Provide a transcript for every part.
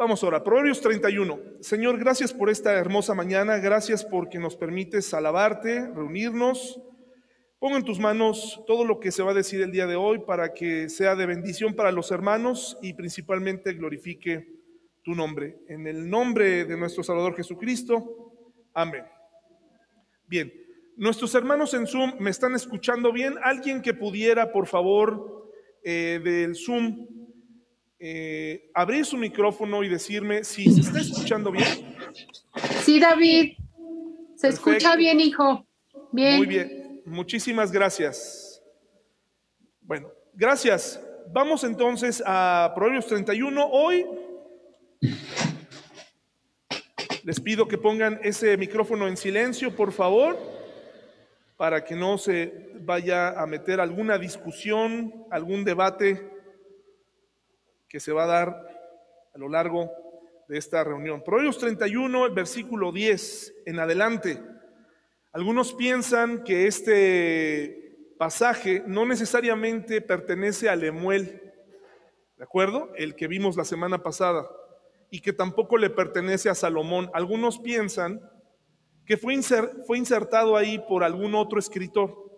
Vamos ahora, Proverbios 31. Señor, gracias por esta hermosa mañana, gracias porque nos permites alabarte, reunirnos. Pongo en tus manos todo lo que se va a decir el día de hoy para que sea de bendición para los hermanos y principalmente glorifique tu nombre. En el nombre de nuestro Salvador Jesucristo. Amén. Bien, nuestros hermanos en Zoom me están escuchando bien. Alguien que pudiera, por favor, eh, del Zoom, eh, abrir su micrófono y decirme si se está escuchando bien. Sí, David. Se escucha bien, hijo. Bien. Muy bien. Muchísimas gracias. Bueno, gracias. Vamos entonces a Proverbios 31. Hoy les pido que pongan ese micrófono en silencio, por favor, para que no se vaya a meter alguna discusión, algún debate que se va a dar a lo largo de esta reunión. Proverbios 31, el versículo 10 en adelante. Algunos piensan que este pasaje no necesariamente pertenece a Lemuel, ¿de acuerdo? El que vimos la semana pasada y que tampoco le pertenece a Salomón. Algunos piensan que fue insertado ahí por algún otro escritor.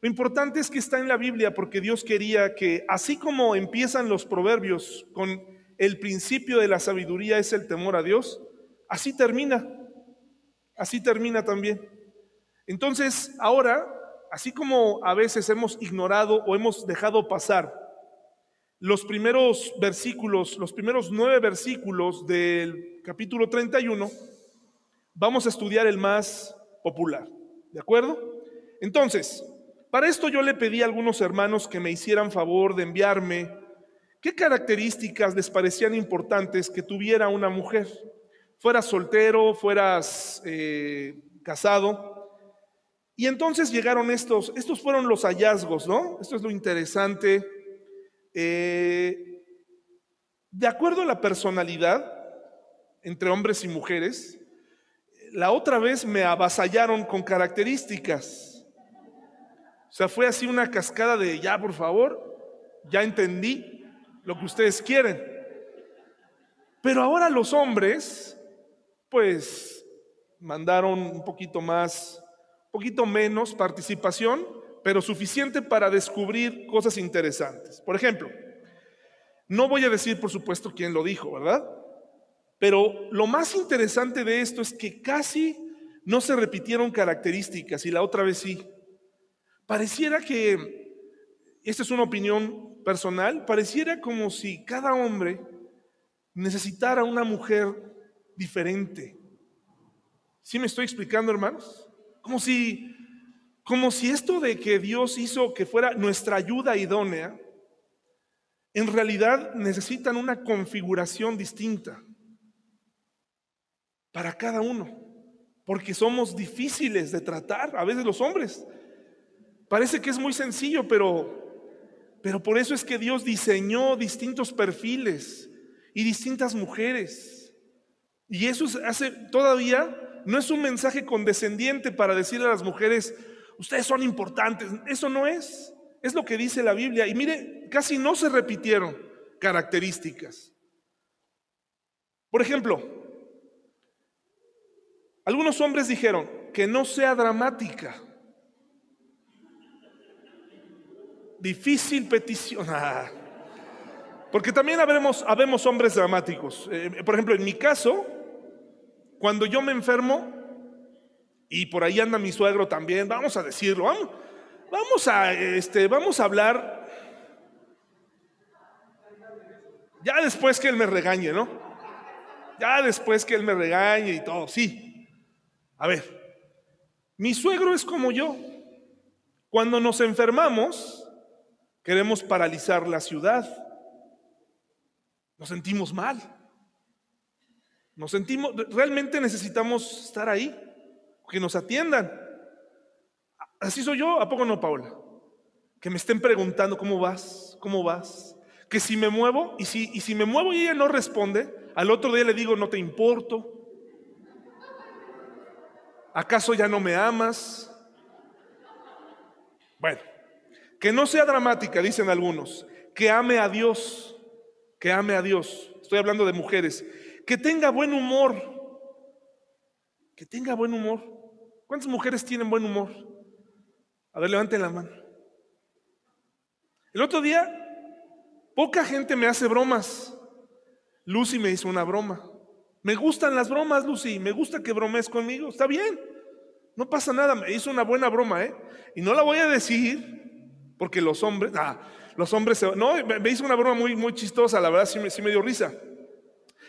Lo importante es que está en la Biblia porque Dios quería que, así como empiezan los proverbios con el principio de la sabiduría es el temor a Dios, así termina, así termina también. Entonces, ahora, así como a veces hemos ignorado o hemos dejado pasar los primeros versículos, los primeros nueve versículos del capítulo 31, vamos a estudiar el más popular. ¿De acuerdo? Entonces, para esto yo le pedí a algunos hermanos que me hicieran favor de enviarme qué características les parecían importantes que tuviera una mujer. Fueras soltero, fueras eh, casado. Y entonces llegaron estos, estos fueron los hallazgos, ¿no? Esto es lo interesante eh, de acuerdo a la personalidad entre hombres y mujeres, la otra vez me avasallaron con características. O sea, fue así una cascada de, ya, por favor, ya entendí lo que ustedes quieren. Pero ahora los hombres, pues, mandaron un poquito más, un poquito menos participación, pero suficiente para descubrir cosas interesantes. Por ejemplo, no voy a decir, por supuesto, quién lo dijo, ¿verdad? Pero lo más interesante de esto es que casi no se repitieron características y la otra vez sí. Pareciera que, esta es una opinión personal, pareciera como si cada hombre necesitara una mujer diferente. ¿Sí me estoy explicando, hermanos? Como si como si esto de que Dios hizo que fuera nuestra ayuda idónea, en realidad necesitan una configuración distinta para cada uno, porque somos difíciles de tratar, a veces los hombres. Parece que es muy sencillo, pero, pero por eso es que Dios diseñó distintos perfiles y distintas mujeres. Y eso hace todavía, no es un mensaje condescendiente para decirle a las mujeres, ustedes son importantes. Eso no es. Es lo que dice la Biblia. Y mire, casi no se repitieron características. Por ejemplo, algunos hombres dijeron que no sea dramática. Difícil petición. Ah. Porque también habemos, habemos hombres dramáticos. Eh, por ejemplo, en mi caso, cuando yo me enfermo, y por ahí anda mi suegro también, vamos a decirlo, vamos, vamos a, este, vamos a hablar, ya después que él me regañe, ¿no? Ya después que él me regañe y todo, sí. A ver, mi suegro es como yo. Cuando nos enfermamos, queremos paralizar la ciudad. Nos sentimos mal. Nos sentimos, realmente necesitamos estar ahí que nos atiendan. Así soy yo, ¿a poco no, Paula? Que me estén preguntando cómo vas, cómo vas. Que si me muevo, y si, y si me muevo y ella no responde, al otro día le digo, no te importo. ¿Acaso ya no me amas? Bueno, que no sea dramática, dicen algunos. Que ame a Dios, que ame a Dios. estoy hablando de mujeres, que tenga buen humor, que tenga buen humor. ¿Cuántas mujeres tienen buen humor? A ver, levanten la mano. El otro día, poca gente me hace bromas. Lucy me hizo una broma. Me gustan las bromas, Lucy. Me gusta que bromes conmigo. Está bien. No pasa nada. Me hizo una buena broma, ¿eh? Y no la voy a decir porque los hombres, ah, los hombres, no, me hizo una broma muy, muy chistosa. La verdad, sí me, sí me dio risa.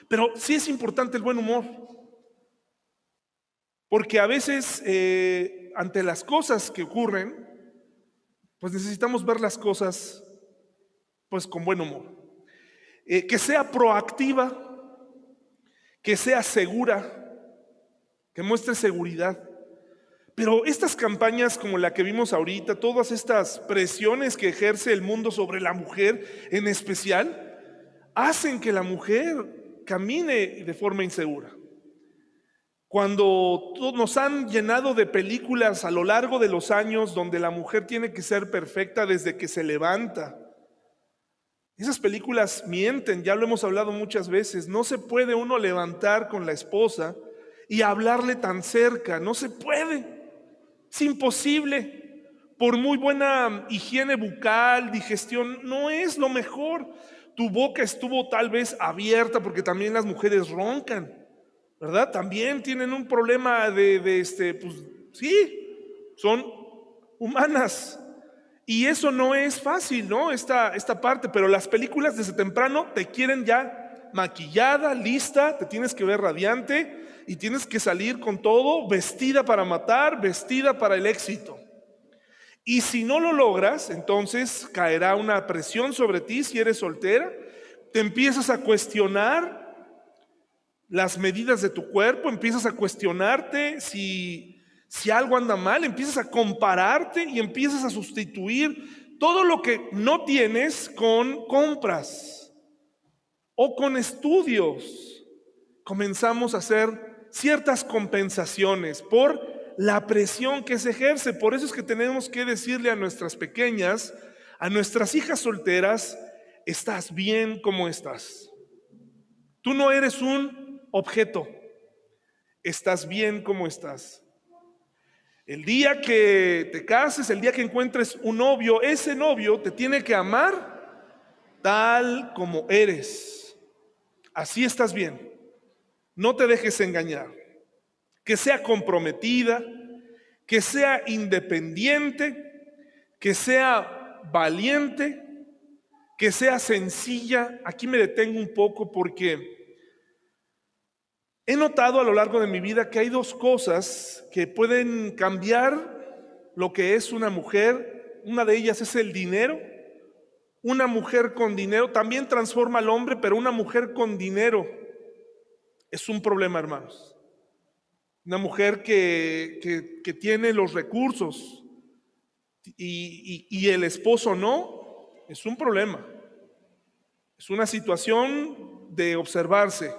Pero sí es importante el buen humor. Porque a veces, eh, ante las cosas que ocurren, pues necesitamos ver las cosas pues con buen humor. Eh, que sea proactiva, que sea segura, que muestre seguridad. Pero estas campañas como la que vimos ahorita, todas estas presiones que ejerce el mundo sobre la mujer en especial, hacen que la mujer camine de forma insegura. Cuando nos han llenado de películas a lo largo de los años donde la mujer tiene que ser perfecta desde que se levanta. Esas películas mienten, ya lo hemos hablado muchas veces. No se puede uno levantar con la esposa y hablarle tan cerca, no se puede. Es imposible. Por muy buena higiene bucal, digestión, no es lo mejor. Tu boca estuvo tal vez abierta porque también las mujeres roncan. ¿verdad? También tienen un problema de, este, pues sí, son humanas. Y eso no es fácil, ¿no? Esta, esta parte, pero las películas desde temprano te quieren ya maquillada, lista, te tienes que ver radiante y tienes que salir con todo, vestida para matar, vestida para el éxito. Y si no lo logras, entonces caerá una presión sobre ti si eres soltera, te empiezas a cuestionar las medidas de tu cuerpo, empiezas a cuestionarte si, si algo anda mal, empiezas a compararte y empiezas a sustituir todo lo que no tienes con compras o con estudios. Comenzamos a hacer ciertas compensaciones por la presión que se ejerce. Por eso es que tenemos que decirle a nuestras pequeñas, a nuestras hijas solteras, estás bien como estás. Tú no eres un objeto. Estás bien como estás. El día que te cases, el día que encuentres un novio, ese novio te tiene que amar tal como eres. Así estás bien. No te dejes engañar. Que sea comprometida, que sea independiente, que sea valiente, que sea sencilla. Aquí me detengo un poco porque He notado a lo largo de mi vida que hay dos cosas que pueden cambiar lo que es una mujer. Una de ellas es el dinero. Una mujer con dinero también transforma al hombre, pero una mujer con dinero es un problema, hermanos. Una mujer que, tiene los recursos y, y el esposo no, es un problema. Es una situación de observarse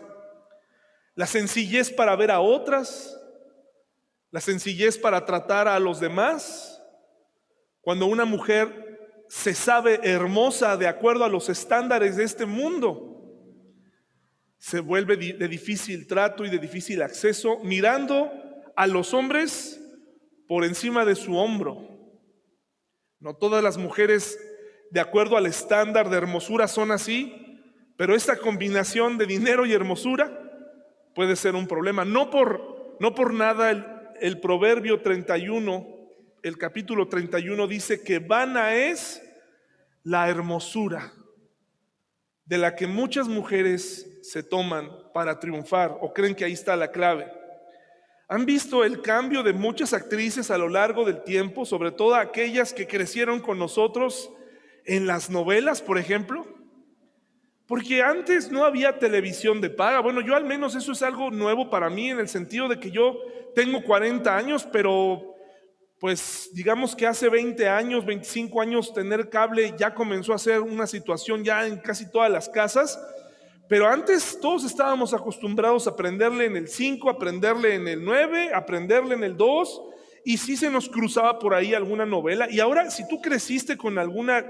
la sencillez para ver a otras, la sencillez para tratar a los demás. Cuando una mujer se sabe hermosa de acuerdo a los estándares de este mundo, se vuelve de difícil trato y de difícil acceso, mirando a los hombres por encima de su hombro. No todas las mujeres, de acuerdo al estándar de hermosura, son así, pero esta combinación de dinero y hermosura puede ser un problema. No por, no por nada el, el proverbio 31, el capítulo 31 dice que vana es la hermosura de la que muchas mujeres se toman para triunfar o creen que ahí está la clave. ¿Han visto el cambio de muchas actrices a lo largo del tiempo, sobre todo aquellas que crecieron con nosotros en las novelas, por ejemplo? Porque antes no había televisión de paga. Bueno, yo al menos eso es algo nuevo para mí en el sentido de que yo tengo 40 años, pero pues digamos que hace 20 años, 25 años tener cable ya comenzó a ser una situación ya en casi todas las casas. Pero antes todos estábamos acostumbrados a aprenderle en el 5, aprenderle en el 9, aprenderle en el 2, y sí se nos cruzaba por ahí alguna novela. Y ahora, si tú creciste con alguna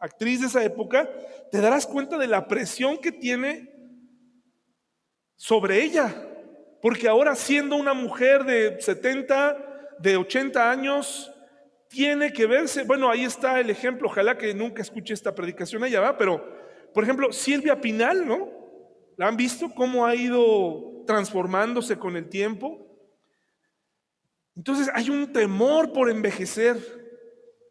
actriz de esa época, te darás cuenta de la presión que tiene sobre ella. Porque ahora siendo una mujer de 70, de 80 años, tiene que verse, bueno, ahí está el ejemplo, ojalá que nunca escuche esta predicación ella va, pero por ejemplo, Silvia Pinal, ¿no? ¿La han visto cómo ha ido transformándose con el tiempo? Entonces hay un temor por envejecer,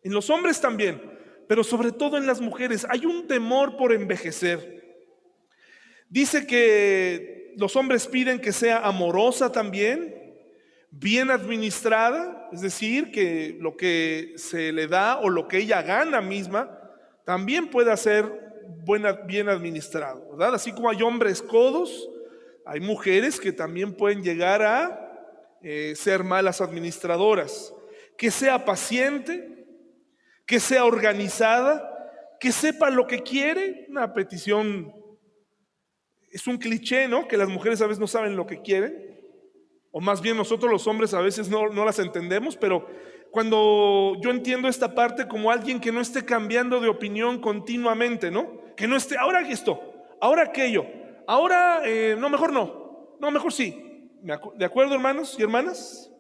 en los hombres también, pero sobre todo en las mujeres, hay un temor por envejecer. Dice que los hombres piden que sea amorosa también, bien administrada, es decir, que lo que se le da o lo que ella gana misma también pueda ser buena, bien administrado, ¿verdad? Así como hay hombres codos, hay mujeres que también pueden llegar a eh, ser malas administradoras. Que sea paciente, que sea organizada, que sepa lo que quiere, una petición, es un cliché, ¿no? Que las mujeres a veces no saben lo que quieren o más bien nosotros los hombres a veces no, las entendemos, pero cuando yo entiendo esta parte como alguien que no esté cambiando de opinión continuamente, ¿no? Que no esté, ahora esto, ahora aquello, ahora, eh, no, mejor no, no, mejor sí. ¿De acuerdo, hermanos y hermanas?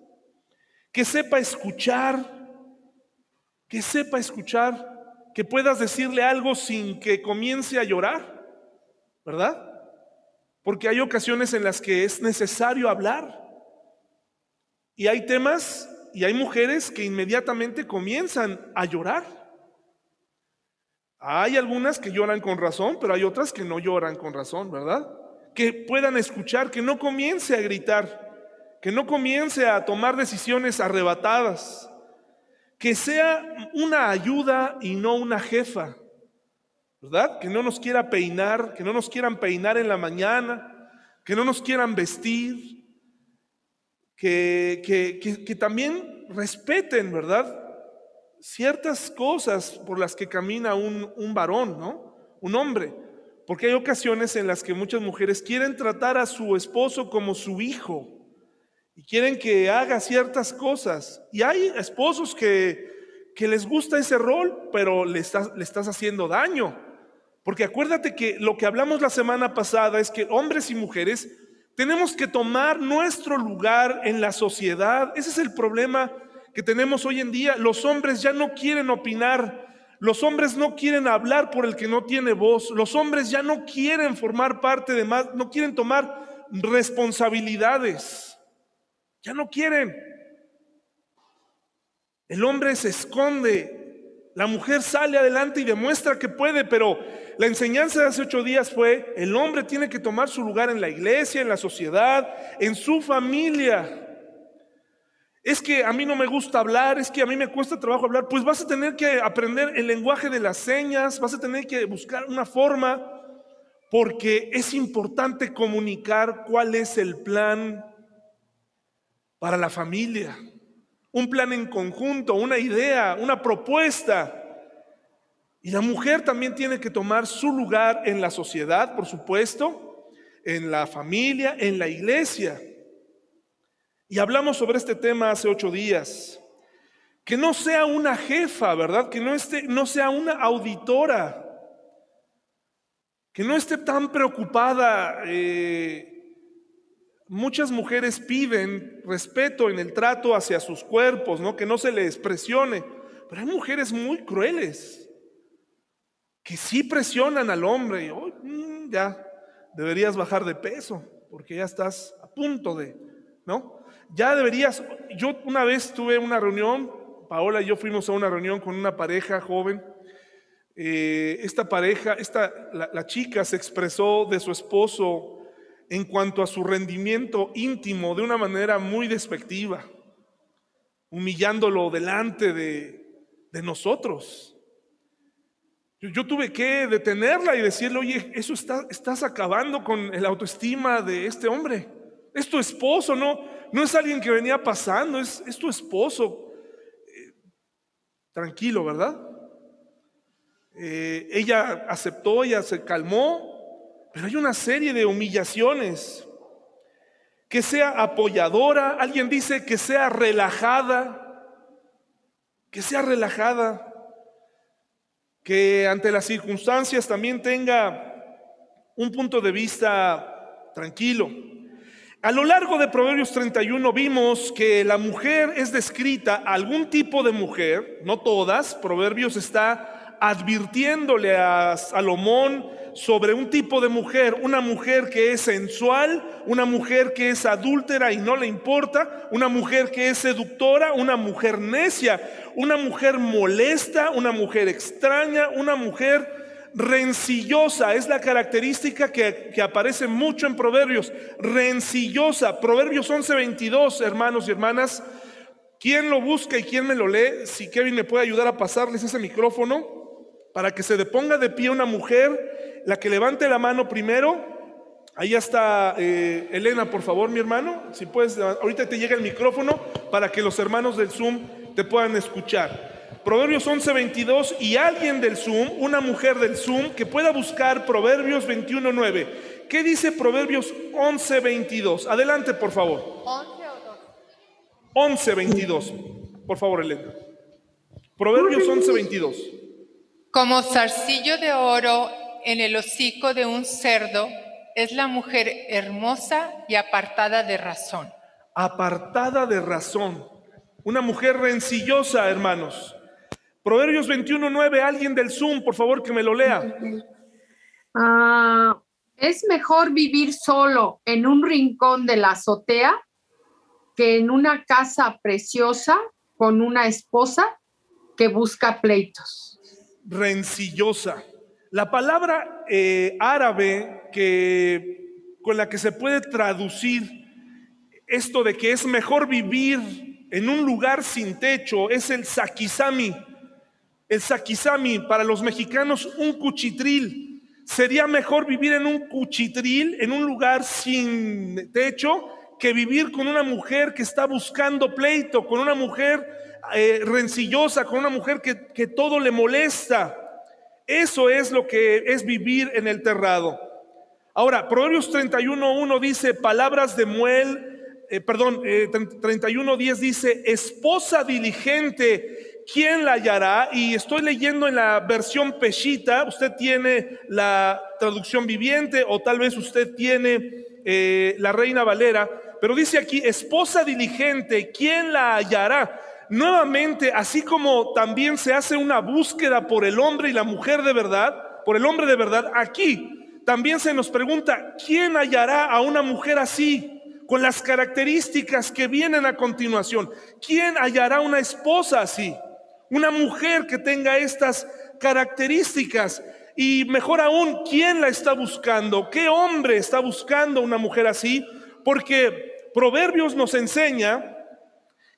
Que sepa escuchar, que sepa escuchar, que puedas decirle algo sin que comience a llorar, ¿verdad? Porque hay ocasiones en las que es necesario hablar. Y hay temas y hay mujeres que inmediatamente comienzan a llorar. Hay algunas que lloran con razón, pero hay otras que no lloran con razón, ¿verdad? Que puedan escuchar, que no comience a gritar, que no comience a tomar decisiones arrebatadas, que sea una ayuda y no una jefa, ¿verdad? Que no nos quiera peinar, que no nos quieran peinar en la mañana, que no nos quieran vestir, que, también respeten, ¿verdad? Ciertas cosas por las que camina un, un varón, ¿no? Un hombre. Porque hay ocasiones en las que muchas mujeres quieren tratar a su esposo como su hijo y quieren que haga ciertas cosas. Y hay esposos que, que les gusta ese rol, pero le estás, le estás haciendo daño. Porque acuérdate que lo que hablamos la semana pasada es que hombres y mujeres tenemos que tomar nuestro lugar en la sociedad. Ese es el problema que tenemos hoy en día. Los hombres ya no quieren opinar. Los hombres no quieren hablar por el que no tiene voz. Los hombres ya no quieren formar parte de más, no quieren tomar responsabilidades. Ya no quieren. El hombre se esconde la mujer sale adelante y demuestra que puede, pero la enseñanza de hace ocho días fue, el hombre tiene que tomar su lugar en la iglesia, en la sociedad, en su familia. Es que a mí no me gusta hablar, es que a mí me cuesta trabajo hablar, pues vas a tener que aprender el lenguaje de las señas, vas a tener que buscar una forma, porque es importante comunicar cuál es el plan para la familia un plan en conjunto, una idea, una propuesta. Y la mujer también tiene que tomar su lugar en la sociedad, por supuesto, en la familia, en la iglesia. Y hablamos sobre este tema hace ocho días. Que no sea una jefa, ¿verdad? Que no, esté, no sea una auditora. Que no esté tan preocupada eh, Muchas mujeres piden respeto en el trato hacia sus cuerpos, ¿no? que no se les presione. Pero hay mujeres muy crueles que sí presionan al hombre. Y, mm, ya, deberías bajar de peso porque ya estás a punto de, ¿no? Ya deberías. Yo una vez tuve una reunión, Paola y yo fuimos a una reunión con una pareja joven. Eh, esta pareja, esta, la chica se expresó de su esposo en cuanto a su rendimiento íntimo de una manera muy despectiva, humillándolo delante de, nosotros. Yo, tuve que detenerla y decirle, oye, eso está, estás acabando con el autoestima de este hombre. Es tu esposo, no, no es alguien que venía pasando, es, tu esposo. Eh, tranquilo, ¿verdad? Eh, ella aceptó, ella se calmó, pero hay una serie de humillaciones. Que sea apoyadora, alguien dice que sea relajada, que sea relajada, que ante las circunstancias también tenga un punto de vista tranquilo. A lo largo de Proverbios 31 vimos que la mujer es descrita, algún tipo de mujer, no todas, Proverbios está advirtiéndole a Salomón sobre un tipo de mujer, una mujer que es sensual, una mujer que es adúltera y no le importa, una mujer que es seductora, una mujer necia, una mujer molesta, una mujer extraña, una mujer rencillosa, es la característica que, aparece mucho en Proverbios, rencillosa, Proverbios 11:22, hermanos y hermanas, ¿quién lo busca y quién me lo lee? Si Kevin me puede ayudar a pasarles ese micrófono para que se deponga de pie una mujer, la que levante la mano primero. Ahí está eh, Elena, por favor, mi hermano. Si puedes, ahorita te llega el micrófono para que los hermanos del Zoom te puedan escuchar. Proverbios 11:22 y alguien del Zoom, una mujer del Zoom, que pueda buscar Proverbios 21:9. ¿Qué dice Proverbios 11:22? Adelante, por favor. 11:22. Por favor, Elena. Proverbios 11:22. Como zarcillo de oro en el hocico de un cerdo, es la mujer hermosa y apartada de razón. Apartada de razón. Una mujer rencillosa, hermanos. Proverbios 21.9, alguien del Zoom, por favor, que me lo lea. Ah, es mejor vivir solo en un rincón de la azotea que en una casa preciosa con una esposa que busca pleitos. Rencillosa. La palabra eh, árabe que, con la que se puede traducir esto de que es mejor vivir en un lugar sin techo es el sakisami el sakisami, para los mexicanos, un cuchitril. Sería mejor vivir en un cuchitril, en un lugar sin techo, que vivir con una mujer que está buscando pleito, con una mujer eh, rencillosa, con una mujer que todo le molesta. Eso es lo que es vivir en el terrado. Ahora, Proverbios 31.1 dice, palabras de muel, eh, perdón, eh, 31.10 dice, esposa diligente ¿quién la hallará? Y estoy leyendo en la versión Peshita, usted tiene la traducción viviente o tal vez usted tiene eh, la Reina Valera, pero dice aquí, esposa diligente, ¿quién la hallará? Nuevamente, así como también se hace una búsqueda por el hombre y la mujer de verdad, por el hombre de verdad, aquí también se nos pregunta, ¿quién hallará a una mujer así? con las características que vienen a continuación. ¿Quién hallará una esposa así? Una mujer que tenga estas características. Y mejor aún, ¿quién la está buscando? ¿Qué hombre está buscando una mujer así? Porque Proverbios nos enseña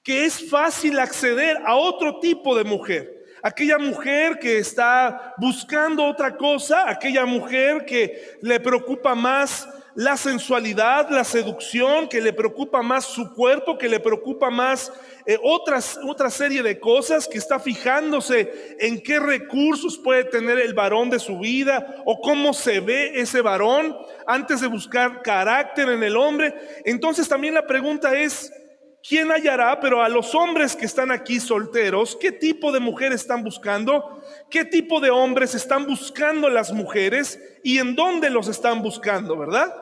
que es fácil acceder a otro tipo de mujer. Aquella mujer que está buscando otra cosa, aquella mujer que le preocupa más la sensualidad, la seducción, que le preocupa más su cuerpo, que le preocupa más eh, otras, otra serie de cosas, que está fijándose en qué recursos puede tener el varón de su vida o cómo se ve ese varón antes de buscar carácter en el hombre. Entonces también la pregunta es, ¿quién hallará? Pero a los hombres que están aquí solteros, ¿qué tipo de mujer están buscando? ¿Qué tipo de hombres están buscando las mujeres? ¿Y en dónde los están buscando, verdad?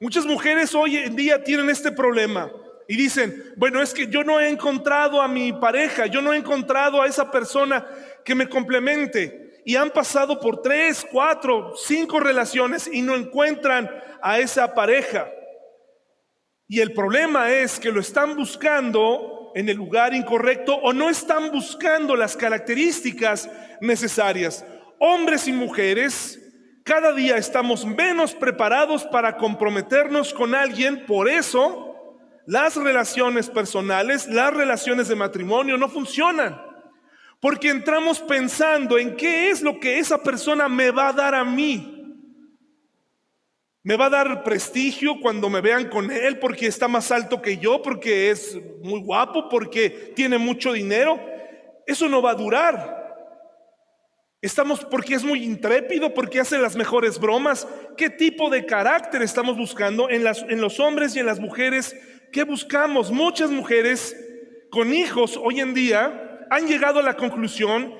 Muchas mujeres hoy en día tienen este problema y dicen, bueno, es que yo no he encontrado a mi pareja, yo no he encontrado a esa persona que me complemente. Y han pasado por tres, cuatro, cinco relaciones y no encuentran a esa pareja. Y el problema es que lo están buscando en el lugar incorrecto o no están buscando las características necesarias. Hombres y mujeres cada día estamos menos preparados para comprometernos con alguien, por eso las relaciones personales, las relaciones de matrimonio no funcionan. Porque entramos pensando en qué es lo que esa persona me va a dar a mí. Me va a dar prestigio cuando me vean con él porque está más alto que yo, porque es muy guapo, porque tiene mucho dinero. Eso no va a durar. Estamos porque es muy intrépido, porque hace las mejores bromas. ¿Qué tipo de carácter estamos buscando en, las, en los hombres y en las mujeres? ¿Qué buscamos? Muchas mujeres con hijos hoy en día han llegado a la conclusión,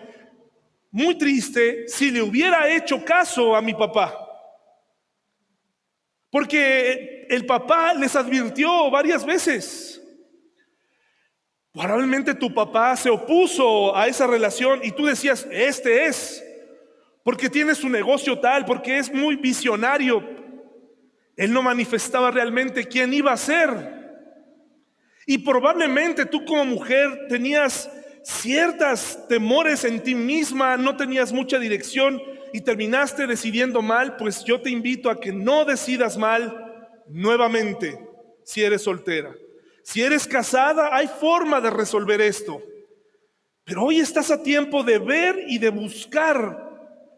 muy triste, si le hubiera hecho caso a mi papá. Porque el papá les advirtió varias veces. Probablemente tu papá se opuso a esa relación y tú decías, este es, porque tiene su negocio tal, porque es muy visionario. Él no manifestaba realmente quién iba a ser. Y probablemente tú como mujer tenías ciertas temores en ti misma, no tenías mucha dirección y terminaste decidiendo mal, pues yo te invito a que no decidas mal nuevamente si eres soltera. Si eres casada, hay forma de resolver esto. Pero hoy estás a tiempo de ver y de buscar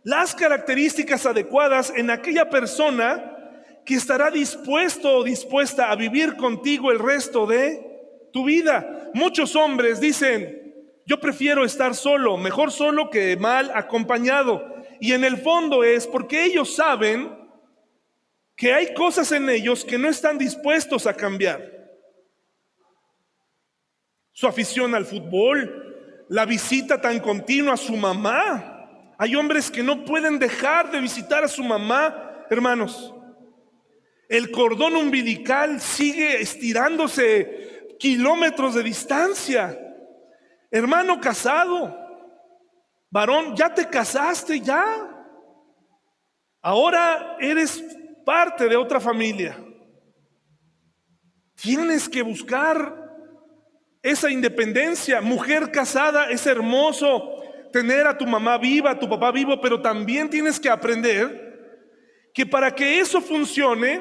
las características adecuadas en aquella persona que estará dispuesto o dispuesta a vivir contigo el resto de tu vida. Muchos hombres dicen, yo prefiero estar solo, mejor solo que mal acompañado. Y en el fondo es porque ellos saben que hay cosas en ellos que no están dispuestos a cambiar. Su afición al fútbol, la visita tan continua a su mamá. Hay hombres que no pueden dejar de visitar a su mamá, hermanos. El cordón umbilical sigue estirándose kilómetros de distancia. Hermano casado, varón, ya te casaste, ya. Ahora eres parte de otra familia. Tienes que buscar esa independencia. Mujer casada es hermoso tener a tu mamá viva, a tu papá vivo, pero también tienes que aprender que para que eso funcione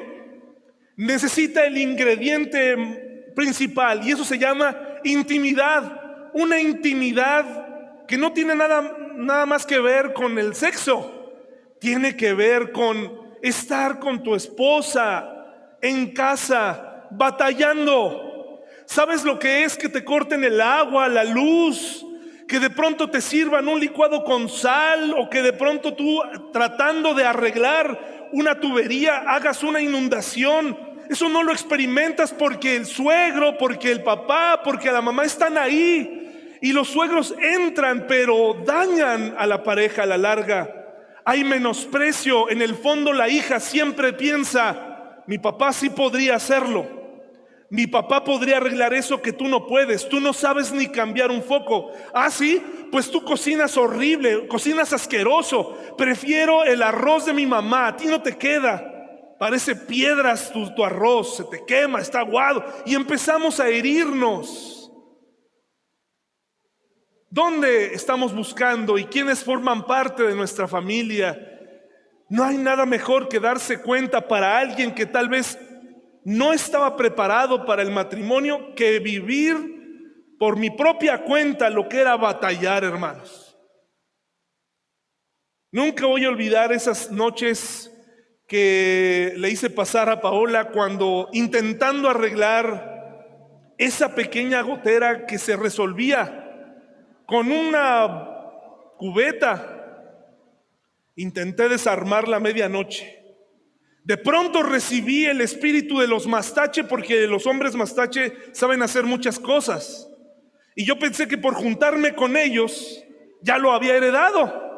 necesita el ingrediente principal y eso se llama intimidad. Una intimidad que no tiene nada, nada más que ver con el sexo, tiene que ver con estar con tu esposa en casa, batallando. ¿Sabes lo que es que te corten el agua, la luz? Que de pronto te sirvan un licuado con sal o que de pronto tú tratando de arreglar una tubería hagas una inundación eso no lo experimentas porque el suegro, porque el papá, porque la mamá están ahí. Y los suegros entran, pero dañan a la pareja a la larga. Hay menosprecio. En el fondo la hija siempre piensa, mi papá sí podría hacerlo. Mi papá podría arreglar eso que tú no puedes. Tú no sabes ni cambiar un foco. Ah, sí, pues tú cocinas horrible, cocinas asqueroso. Prefiero el arroz de mi mamá. A ti no te queda parece piedras tu, arroz, se te quema, está aguado, y empezamos a herirnos. ¿Dónde estamos buscando y quiénes forman parte de nuestra familia? No hay nada mejor que darse cuenta para alguien que tal vez no estaba preparado para el matrimonio que vivir por mi propia cuenta lo que era batallar, hermanos. Nunca voy a olvidar esas noches que le hice pasar a Paola cuando intentando arreglar esa pequeña gotera que se resolvía con una cubeta, intenté desarmar la medianoche. De pronto recibí el espíritu de los mastache porque los hombres mastache saben hacer muchas cosas. Y yo pensé que por juntarme con ellos ya lo había heredado.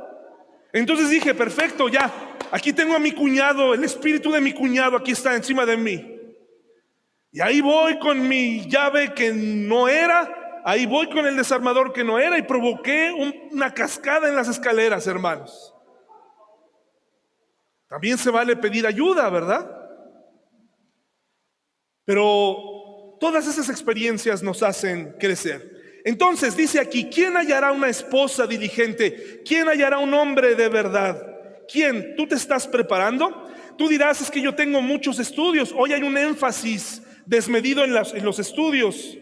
Entonces dije, perfecto, ya, Aquí tengo a mi cuñado, el espíritu de mi cuñado aquí está encima de mí. Y ahí voy con mi llave que no era, ahí voy con el desarmador que no era y provoqué una cascada en las escaleras, hermanos. También se vale pedir ayuda, ¿verdad? Pero todas esas experiencias nos hacen crecer. Entonces dice aquí, ¿quién hallará una esposa diligente? ¿Quién hallará un hombre de verdad? ¿Quién? ¿Tú te estás preparando? Tú dirás, es que yo tengo muchos estudios. Hoy hay un énfasis desmedido en, los estudios,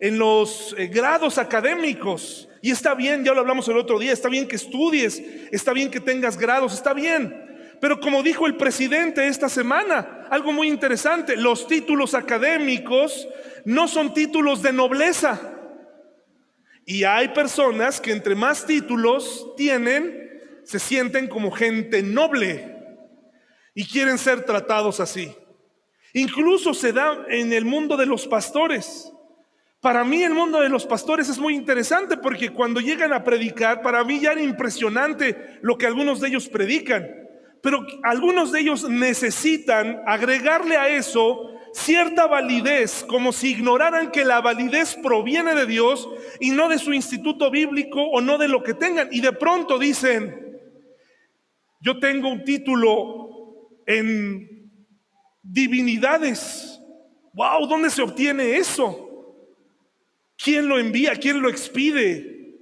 en los eh, grados académicos. Y está bien, ya lo hablamos el otro día, está bien que estudies, está bien que tengas grados, está bien. Pero como dijo el presidente esta semana, algo muy interesante, los títulos académicos no son títulos de nobleza. Y hay personas que entre más títulos tienen, se sienten como gente noble y quieren ser tratados así. Incluso se da en el mundo de los pastores. Para mí el mundo de los pastores es muy interesante porque cuando llegan a predicar, para mí ya era impresionante lo que algunos de ellos predican. Pero algunos de ellos necesitan agregarle a eso cierta validez, como si ignoraran que la validez proviene de Dios y no de su instituto bíblico o no de lo que tengan. Y de pronto dicen, yo tengo un título en divinidades. Wow, ¿dónde se obtiene eso? ¿Quién lo envía? ¿Quién lo expide?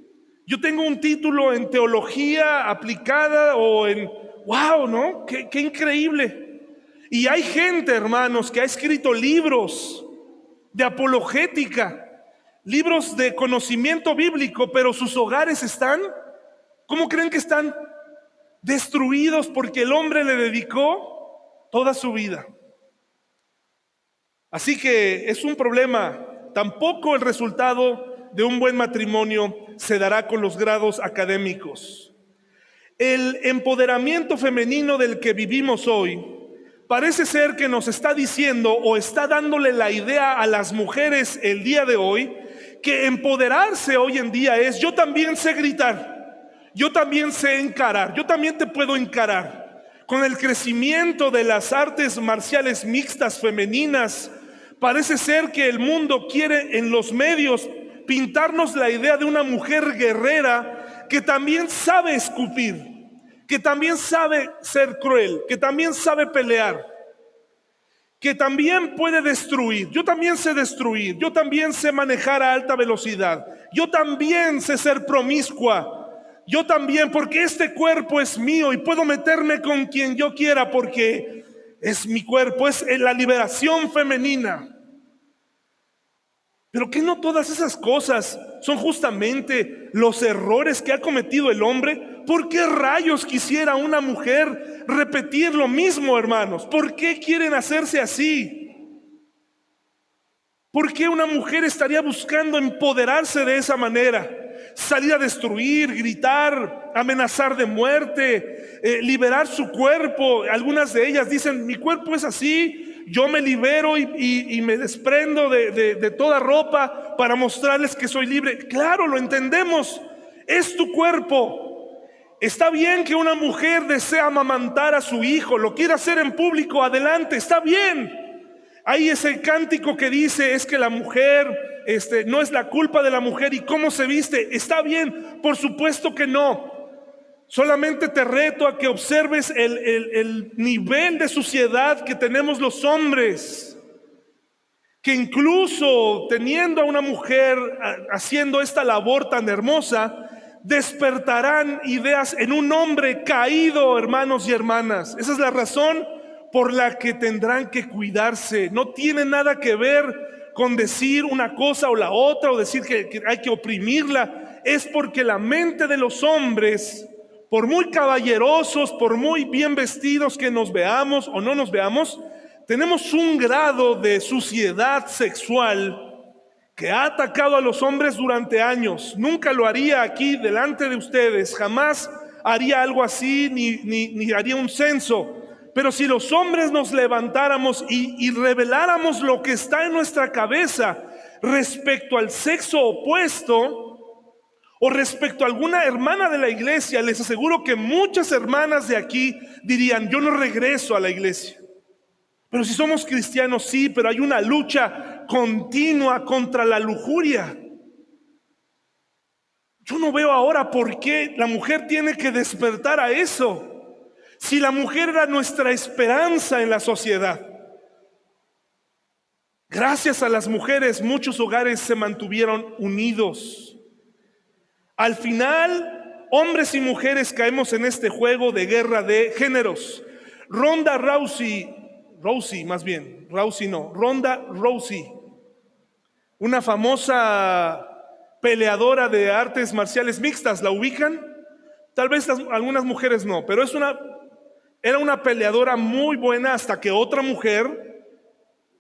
Yo tengo un título en teología aplicada o en... ¡Wow! ¿No? ¡Qué, increíble! Y hay gente, hermanos, que ha escrito libros de apologética, libros de conocimiento bíblico, pero sus hogares están, ¿cómo creen que están? Destruidos porque el hombre le dedicó toda su vida. Así que es un problema. Tampoco el resultado de un buen matrimonio se dará con los grados académicos. El empoderamiento femenino del que vivimos hoy parece ser que nos está diciendo o está dándole la idea a las mujeres el día de hoy que empoderarse hoy en día es yo también sé gritar, yo también sé encarar, yo también te puedo encarar. Con el crecimiento de las artes marciales mixtas femeninas, parece ser que el mundo quiere en los medios pintarnos la idea de una mujer guerrera que también sabe escupir, que también sabe ser cruel, que también sabe pelear, que también puede destruir. Yo también sé destruir, yo también sé manejar a alta velocidad, yo también sé ser promiscua. Yo también, porque este cuerpo es mío y puedo meterme con quien yo quiera porque es mi cuerpo, es la liberación femenina. Pero que no todas esas cosas son justamente los errores que ha cometido el hombre. ¿Por qué rayos quisiera una mujer repetir lo mismo, hermanos? ¿Por qué quieren hacerse así? ¿Por qué una mujer estaría buscando empoderarse de esa manera? Salir a destruir, gritar, amenazar de muerte, eh, liberar su cuerpo. Algunas de ellas dicen, mi cuerpo es así, yo me libero y, me desprendo de, toda ropa para mostrarles que soy libre. Claro, lo entendemos. Es tu cuerpo. Está bien que una mujer desea amamantar a su hijo, lo quiere hacer en público, adelante, está bien. Hay ese cántico que dice es que la mujer este, no es la culpa de la mujer y cómo se viste. Está bien, por supuesto que no. Solamente te reto a que observes el, nivel de suciedad que tenemos los hombres, que incluso teniendo a una mujer haciendo esta labor tan hermosa, despertarán ideas en un hombre caído, hermanos y hermanas. Esa es la razón por la que tendrán que cuidarse. No tiene nada que ver con decir una cosa o la otra o decir que, hay que oprimirla. Es porque la mente de los hombres por muy caballerosos, por muy bien vestidos que nos veamos o no nos veamos, tenemos un grado de suciedad sexual que ha atacado a los hombres durante años. Nunca lo haría aquí delante de ustedes, jamás haría algo así ni, ni, haría un censo. Pero si los hombres nos levantáramos y, reveláramos lo que está en nuestra cabeza respecto al sexo opuesto, o respecto a alguna hermana de la iglesia, les aseguro que muchas hermanas de aquí dirían, yo no regreso a la iglesia. Pero si somos cristianos, sí, pero hay una lucha continua contra la lujuria. Yo no veo ahora por qué la mujer tiene que despertar a eso. Si la mujer era nuestra esperanza en la sociedad. Gracias a las mujeres muchos hogares se mantuvieron unidos. Al final, hombres y mujeres caemos en este juego de guerra de géneros. Ronda Rousey, Rousey más bien, Rousey no, Ronda Rousey, una famosa peleadora de artes marciales mixtas, ¿la ubican? Tal vez algunas mujeres no, pero es una, era una peleadora muy buena hasta que otra mujer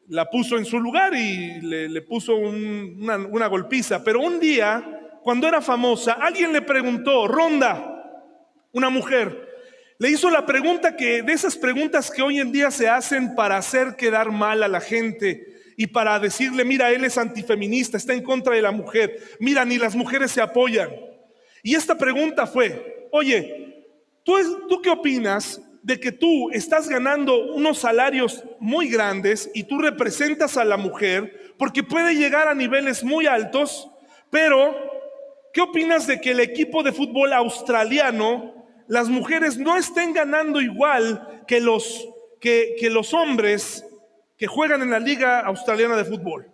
la puso en su lugar y le, puso una, golpiza. Pero un día cuando era famosa, alguien le preguntó, Ronda, una mujer, le hizo la pregunta que, de esas preguntas que hoy en día se hacen para hacer quedar mal a la gente y para decirle, mira, él es antifeminista, está en contra de la mujer, mira, ni las mujeres se apoyan. Y esta pregunta fue, oye, ¿tú, tú qué opinas de que tú estás ganando unos salarios muy grandes y tú representas a la mujer, porque puede llegar a niveles muy altos, pero ¿qué opinas de que el equipo de fútbol australiano, las mujeres no estén ganando igual que los, que, los hombres que juegan en la Liga Australiana de Fútbol?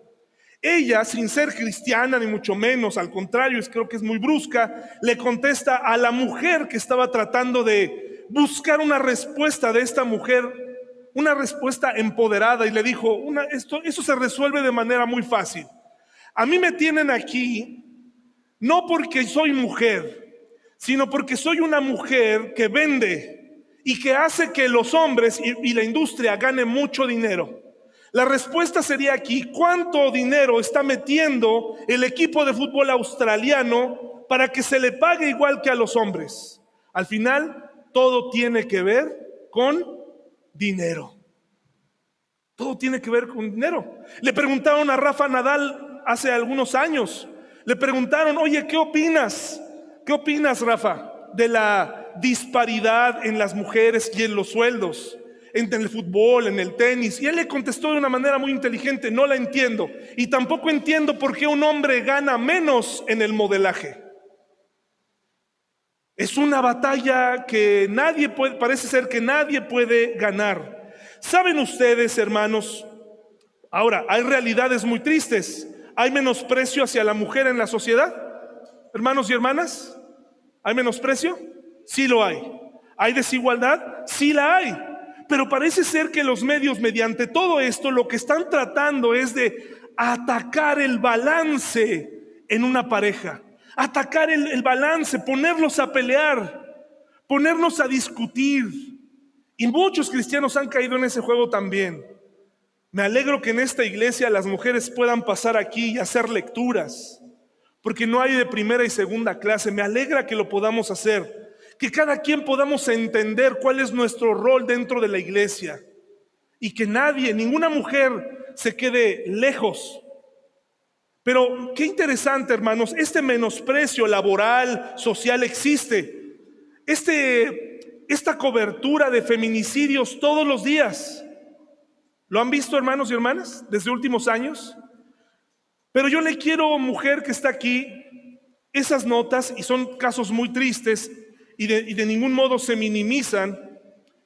Ella, sin ser cristiana ni mucho menos, al contrario, creo que es muy brusca, le contesta a la mujer que estaba tratando de buscar una respuesta de esta mujer, una respuesta empoderada, y le dijo, esto, eso se resuelve de manera muy fácil. A mí me tienen aquí no porque soy mujer, sino porque soy una mujer que vende y que hace que los hombres y, y la industria gane mucho dinero. La respuesta sería aquí, ¿cuánto dinero está metiendo el equipo de fútbol australiano para que se le pague igual que a los hombres? Al final, todo tiene que ver con dinero. Todo tiene que ver con dinero. Le preguntaron a Rafa Nadal hace algunos años, le preguntaron, oye, ¿qué opinas? ¿Qué opinas, Rafa, de la disparidad en las mujeres y en los sueldos? en el fútbol, en el tenis. Y él le contestó de una manera muy inteligente, no la entiendo. Y tampoco entiendo por qué un hombre gana menos en el modelaje. Es una batalla que nadie puede, parece ser que nadie puede ganar. ¿Saben ustedes, hermanos? Ahora, hay realidades muy tristes. ¿Hay menosprecio hacia la mujer en la sociedad? Hermanos y hermanas, ¿hay menosprecio? Sí lo hay. ¿Hay desigualdad? Sí la hay. Pero parece ser que los medios, mediante todo esto, lo que están tratando es de atacar el balance en una pareja, atacar el, balance, ponerlos a pelear, ponernos a discutir. Y muchos cristianos han caído en ese juego también. Me alegro que en esta iglesia las mujeres puedan pasar aquí y hacer lecturas, porque no hay de primera y segunda clase. Me alegra que lo podamos hacer que cada quien podamos entender cuál es nuestro rol dentro de la iglesia y que nadie, ninguna mujer se quede lejos. Pero qué interesante, hermanos, este menosprecio laboral, social existe. Este, esta cobertura de feminicidios todos los días. ¿Lo han visto, hermanos y hermanas, desde últimos años? Pero yo le quiero, mujer que está aquí, esas notas, y son casos muy tristes, y de, ningún modo se minimizan,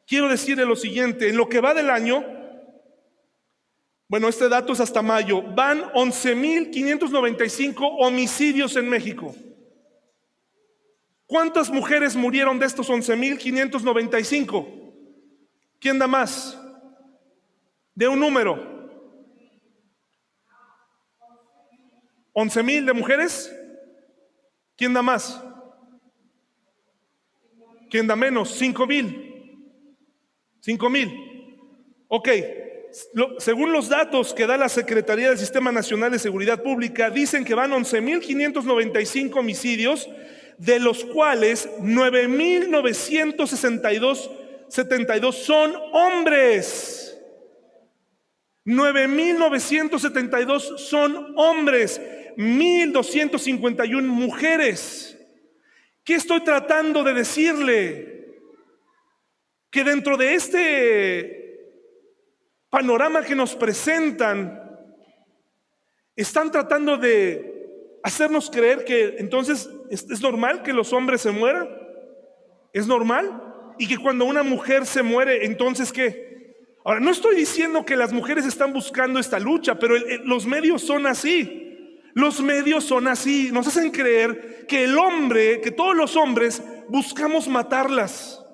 quiero decirle lo siguiente, en lo que va del año, bueno, este dato es hasta mayo, van 11.595 homicidios en México. ¿Cuántas mujeres murieron de estos 11.595? ¿Quién da más? De un número. ¿11.000 de mujeres? ¿Quién da más? ¿Quién da menos? Cinco mil. Cinco mil. Ok. Según los datos que da la Secretaría del Sistema Nacional de Seguridad Pública, dicen que van 11.595 homicidios, de los cuales 9.962 72 son hombres. 9.972 son hombres, 1.251 mujeres. ¿Qué estoy tratando de decirle? Que dentro de este panorama que nos presentan, están tratando de hacernos creer que entonces es, normal que los hombres se mueran. ¿Es normal? Y que cuando una mujer se muere, entonces ¿qué? Ahora, no estoy diciendo que las mujeres están buscando esta lucha, pero los medios son así. Los medios son así, nos hacen creer que el hombre, que todos los hombres buscamos matarlas,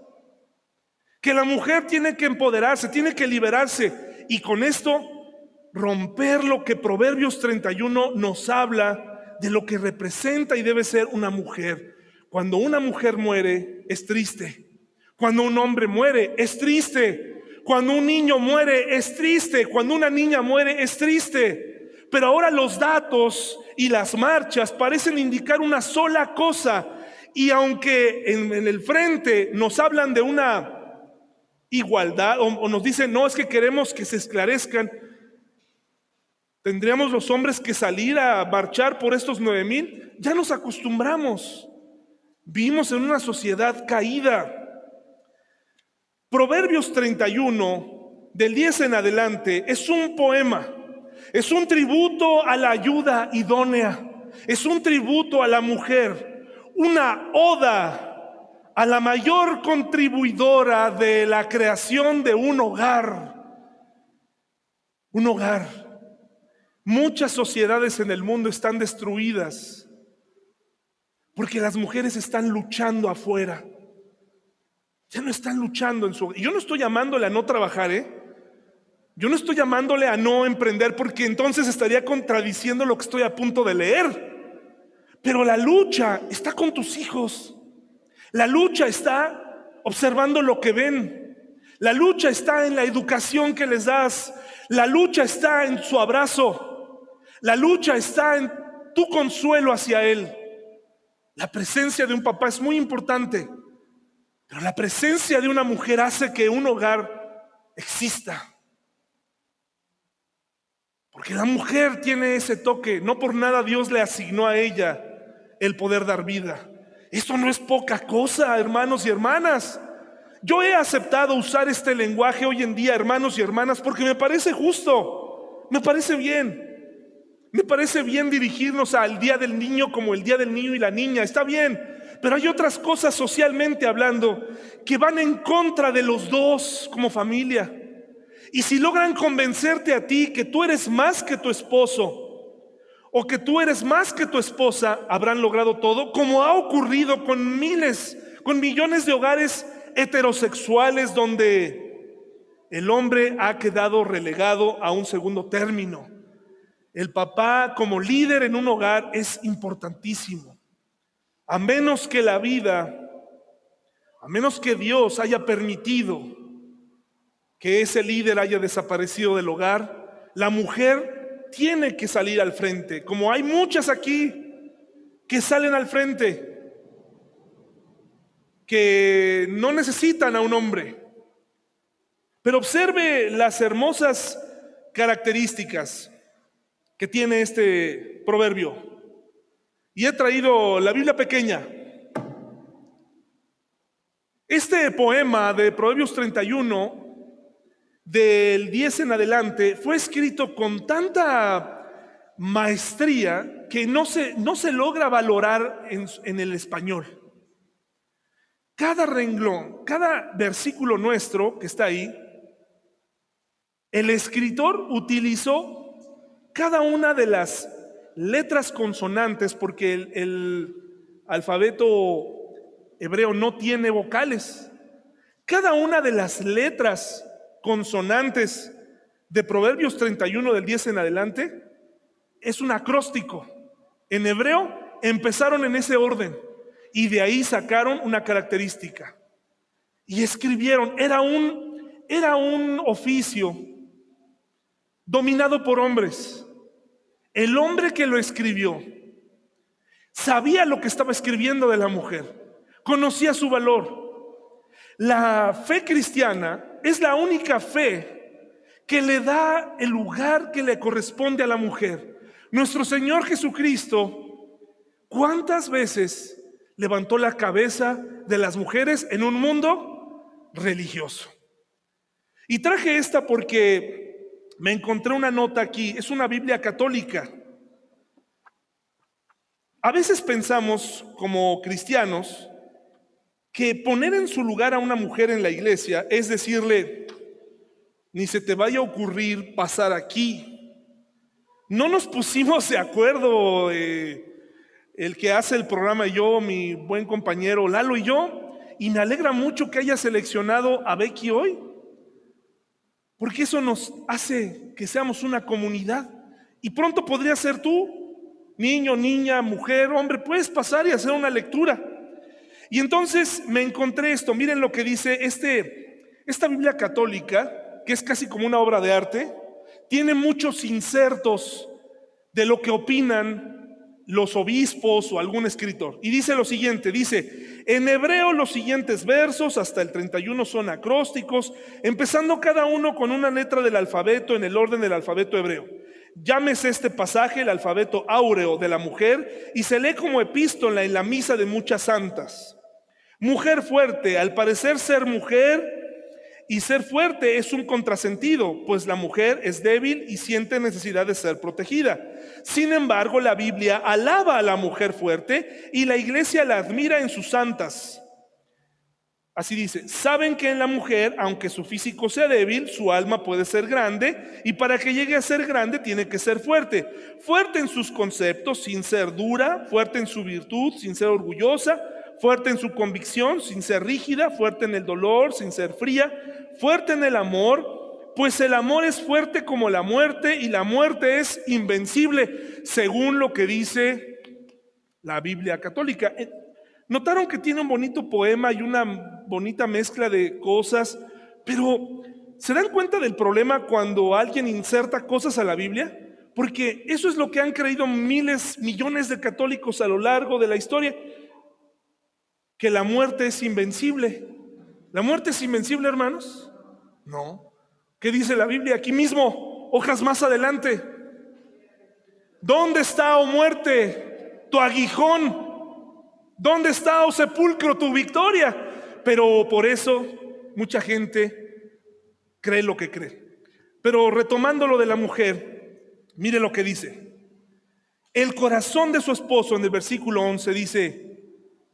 que la mujer tiene que empoderarse, tiene que liberarse y con esto romper lo que Proverbios 31 nos habla de lo que representa y debe ser una mujer. Cuando una mujer muere es triste, cuando un hombre muere es triste, cuando un niño muere es triste, cuando una niña muere es triste. Pero ahora los datos y las marchas parecen indicar una sola cosa. Y aunque en, el frente nos hablan de una igualdad o, nos dicen, no, es que queremos que se esclarezcan, tendríamos los hombres que salir a marchar por estos nueve mil. Ya nos acostumbramos. Vivimos en una sociedad caída. Proverbios 31, del 10 en adelante, es un poema, es un tributo a la ayuda idónea, es un tributo a la mujer, una oda a la mayor contribuidora de la creación de un hogar. Un hogar. Muchas sociedades en el mundo están destruidas porque las mujeres están luchando afuera. Ya no están luchando en su hogar. Yo no estoy llamándole a no trabajar, ¿eh? Yo no estoy llamándole a no emprender porque entonces estaría contradiciendo lo que estoy a punto de leer. Pero la lucha está con tus hijos. La lucha está observando lo que ven. La lucha está en la educación que les das. La lucha está en su abrazo. La lucha está en tu consuelo hacia Él. La presencia de un papá es muy importante, pero la presencia de una mujer hace que un hogar exista. Porque la mujer tiene ese toque, no por nada Dios le asignó a ella el poder dar vida. Esto no es poca cosa, hermanos y hermanas. Yo he aceptado usar este lenguaje hoy en día, hermanos y hermanas, porque me parece justo, me parece bien. Me parece bien dirigirnos al Día del Niño como el Día del Niño y la Niña, está bien, pero hay otras cosas socialmente hablando que van en contra de los dos como familia. Y si logran convencerte a ti que tú eres más que tu esposo, o que tú eres más que tu esposa, habrán logrado todo, como ha ocurrido con miles, con millones de hogares heterosexuales donde el hombre ha quedado relegado a un segundo término. El papá como líder en un hogar es importantísimo. A menos que la vida, a menos que Dios haya permitido que ese líder haya desaparecido del hogar, la mujer tiene que salir al frente, como hay muchas aquí que salen al frente, que no necesitan a un hombre. Pero observe las hermosas características que tiene este proverbio. Y he traído la Biblia pequeña. Este poema de Proverbios 31 del 10 en adelante fue escrito con tanta maestría que no se, no se logra valorar en, el español. Cada renglón, cada versículo nuestro que está ahí, el escritor utilizó cada una de las letras consonantes porque el, el alfabeto hebreo no tiene vocales. Cada una de las letras consonantes de Proverbios 31 del 10 en adelante es un acróstico. En hebreo empezaron en ese orden y de ahí sacaron una característica. Y escribieron, era un, era un oficio dominado por hombres. El hombre que lo escribió sabía lo que estaba escribiendo de la mujer, conocía su valor. La fe cristiana es la única fe que le da el lugar que le corresponde a la mujer. Nuestro Señor Jesucristo, ¿cuántas veces levantó la cabeza de las mujeres en un mundo religioso? Y traje esta porque me encontré una nota aquí, es una Biblia católica. A veces pensamos como cristianos que poner en su lugar a una mujer en la iglesia es decirle, ni se te vaya a ocurrir pasar aquí. No nos pusimos de acuerdo eh, el que hace el programa yo, mi buen compañero Lalo y yo, y me alegra mucho que haya seleccionado a Becky hoy, porque eso nos hace que seamos una comunidad. Y pronto podría ser tú, niño, niña, mujer, hombre, puedes pasar y hacer una lectura. Y entonces me encontré esto, miren lo que dice este, esta Biblia católica, que es casi como una obra de arte, tiene muchos insertos de lo que opinan los obispos o algún escritor. Y dice lo siguiente, dice, en hebreo los siguientes versos, hasta el 31 son acrósticos, empezando cada uno con una letra del alfabeto en el orden del alfabeto hebreo. Llámese este pasaje el alfabeto áureo de la mujer y se lee como epístola en la misa de muchas santas. Mujer fuerte, al parecer ser mujer, Y ser fuerte es un contrasentido, pues la mujer es débil y siente necesidad de ser protegida. Sin embargo, la Biblia alaba a la mujer fuerte y la iglesia la admira en sus santas. Así dice, saben que en la mujer, aunque su físico sea débil, su alma puede ser grande y para que llegue a ser grande tiene que ser fuerte. Fuerte en sus conceptos sin ser dura, fuerte en su virtud sin ser orgullosa, fuerte en su convicción sin ser rígida, fuerte en el dolor sin ser fría, fuerte en el amor, pues el amor es fuerte como la muerte y la muerte es invencible, según lo que dice la Biblia católica. Notaron que tiene un bonito poema y una bonita mezcla de cosas, pero ¿se dan cuenta del problema cuando alguien inserta cosas a la Biblia? Porque eso es lo que han creído miles, millones de católicos a lo largo de la historia, que la muerte es invencible. ¿La muerte es invencible, hermanos? No. ¿Qué dice la Biblia? Aquí mismo, hojas más adelante. ¿Dónde está, oh muerte, tu aguijón? ¿Dónde está, oh sepulcro, tu victoria? Pero por eso mucha gente cree lo que cree. Pero retomando lo de la mujer, mire lo que dice. El corazón de su esposo en el versículo 11 dice,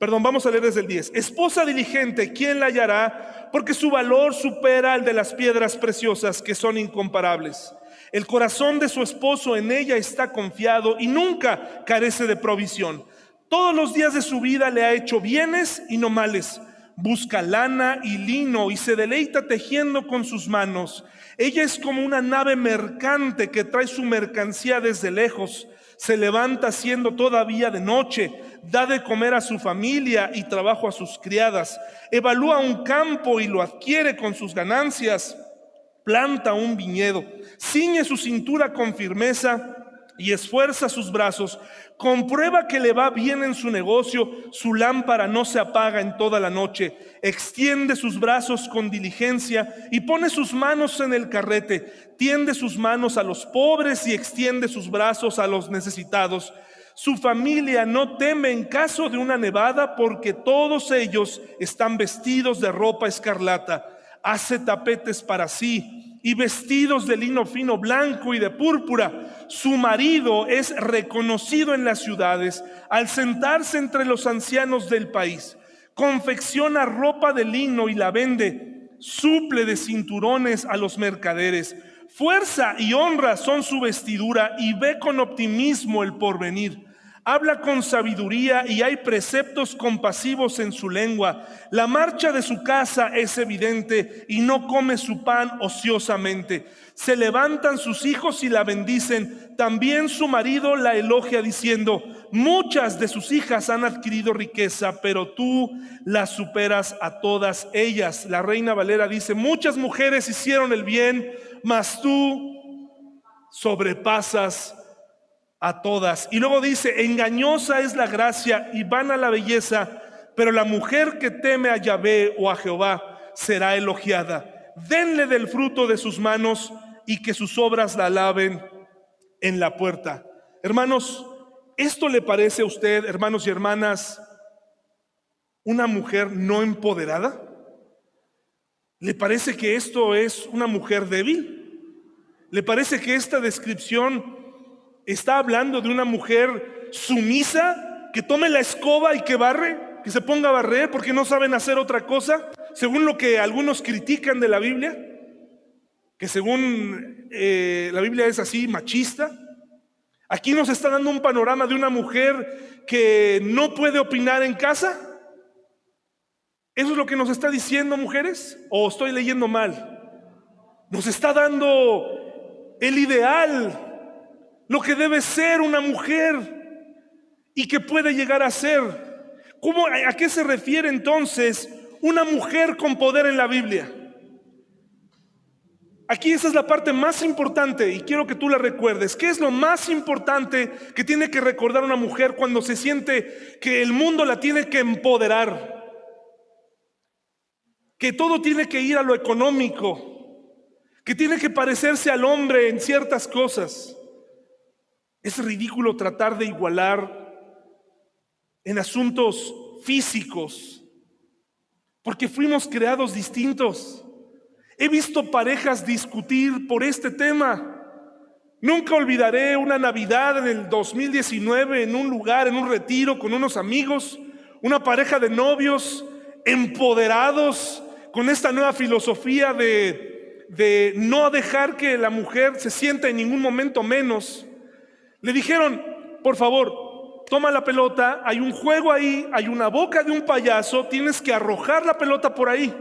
perdón, vamos a leer desde el 10. Esposa diligente, ¿quién la hallará? Porque su valor supera al de las piedras preciosas que son incomparables. El corazón de su esposo en ella está confiado y nunca carece de provisión. Todos los días de su vida le ha hecho bienes y no males. Busca lana y lino y se deleita tejiendo con sus manos. Ella es como una nave mercante que trae su mercancía desde lejos. Se levanta siendo todavía de noche, da de comer a su familia y trabajo a sus criadas. Evalúa un campo y lo adquiere con sus ganancias. Planta un viñedo, ciñe su cintura con firmeza y esfuerza sus brazos comprueba que le va bien en su negocio, su lámpara no se apaga en toda la noche, extiende sus brazos con diligencia y pone sus manos en el carrete, tiende sus manos a los pobres y extiende sus brazos a los necesitados. Su familia no teme en caso de una nevada porque todos ellos están vestidos de ropa escarlata. Hace tapetes para sí y vestidos de lino fino blanco y de púrpura. Su marido es reconocido en las ciudades al sentarse entre los ancianos del país. Confecciona ropa de lino y la vende. Suple de cinturones a los mercaderes. Fuerza y honra son su vestidura y ve con optimismo el porvenir. Habla con sabiduría y hay preceptos compasivos en su lengua. La marcha de su casa es evidente y no come su pan ociosamente. Se levantan sus hijos y la bendicen. También su marido la elogia diciendo, muchas de sus hijas han adquirido riqueza, pero tú las superas a todas ellas. La reina Valera dice, muchas mujeres hicieron el bien, mas tú sobrepasas a todas. Y luego dice, engañosa es la gracia y van a la belleza, pero la mujer que teme a Yahvé o a Jehová será elogiada. Denle del fruto de sus manos y que sus obras la alaben en la puerta. Hermanos, ¿esto le parece a usted, hermanos y hermanas, una mujer no empoderada? ¿Le parece que esto es una mujer débil? ¿Le parece que esta descripción está hablando de una mujer sumisa que tome la escoba y que barre, que se ponga a barrer porque no saben hacer otra cosa, según lo que algunos critican de la Biblia, que según eh, la Biblia es así, machista. Aquí nos está dando un panorama de una mujer que no puede opinar en casa. ¿Eso es lo que nos está diciendo, mujeres? ¿O estoy leyendo mal? Nos está dando el ideal lo que debe ser una mujer y que puede llegar a ser. ¿Cómo, ¿A qué se refiere entonces una mujer con poder en la Biblia? Aquí esa es la parte más importante y quiero que tú la recuerdes. ¿Qué es lo más importante que tiene que recordar una mujer cuando se siente que el mundo la tiene que empoderar? Que todo tiene que ir a lo económico, que tiene que parecerse al hombre en ciertas cosas. Es ridículo tratar de igualar en asuntos físicos, porque fuimos creados distintos. He visto parejas discutir por este tema. Nunca olvidaré una Navidad en el 2019 en un lugar, en un retiro con unos amigos, una pareja de novios empoderados con esta nueva filosofía de, de no dejar que la mujer se sienta en ningún momento menos. Le dijeron, por favor, toma la pelota, hay un juego ahí, hay una boca de un payaso, tienes que arrojar la pelota por ahí.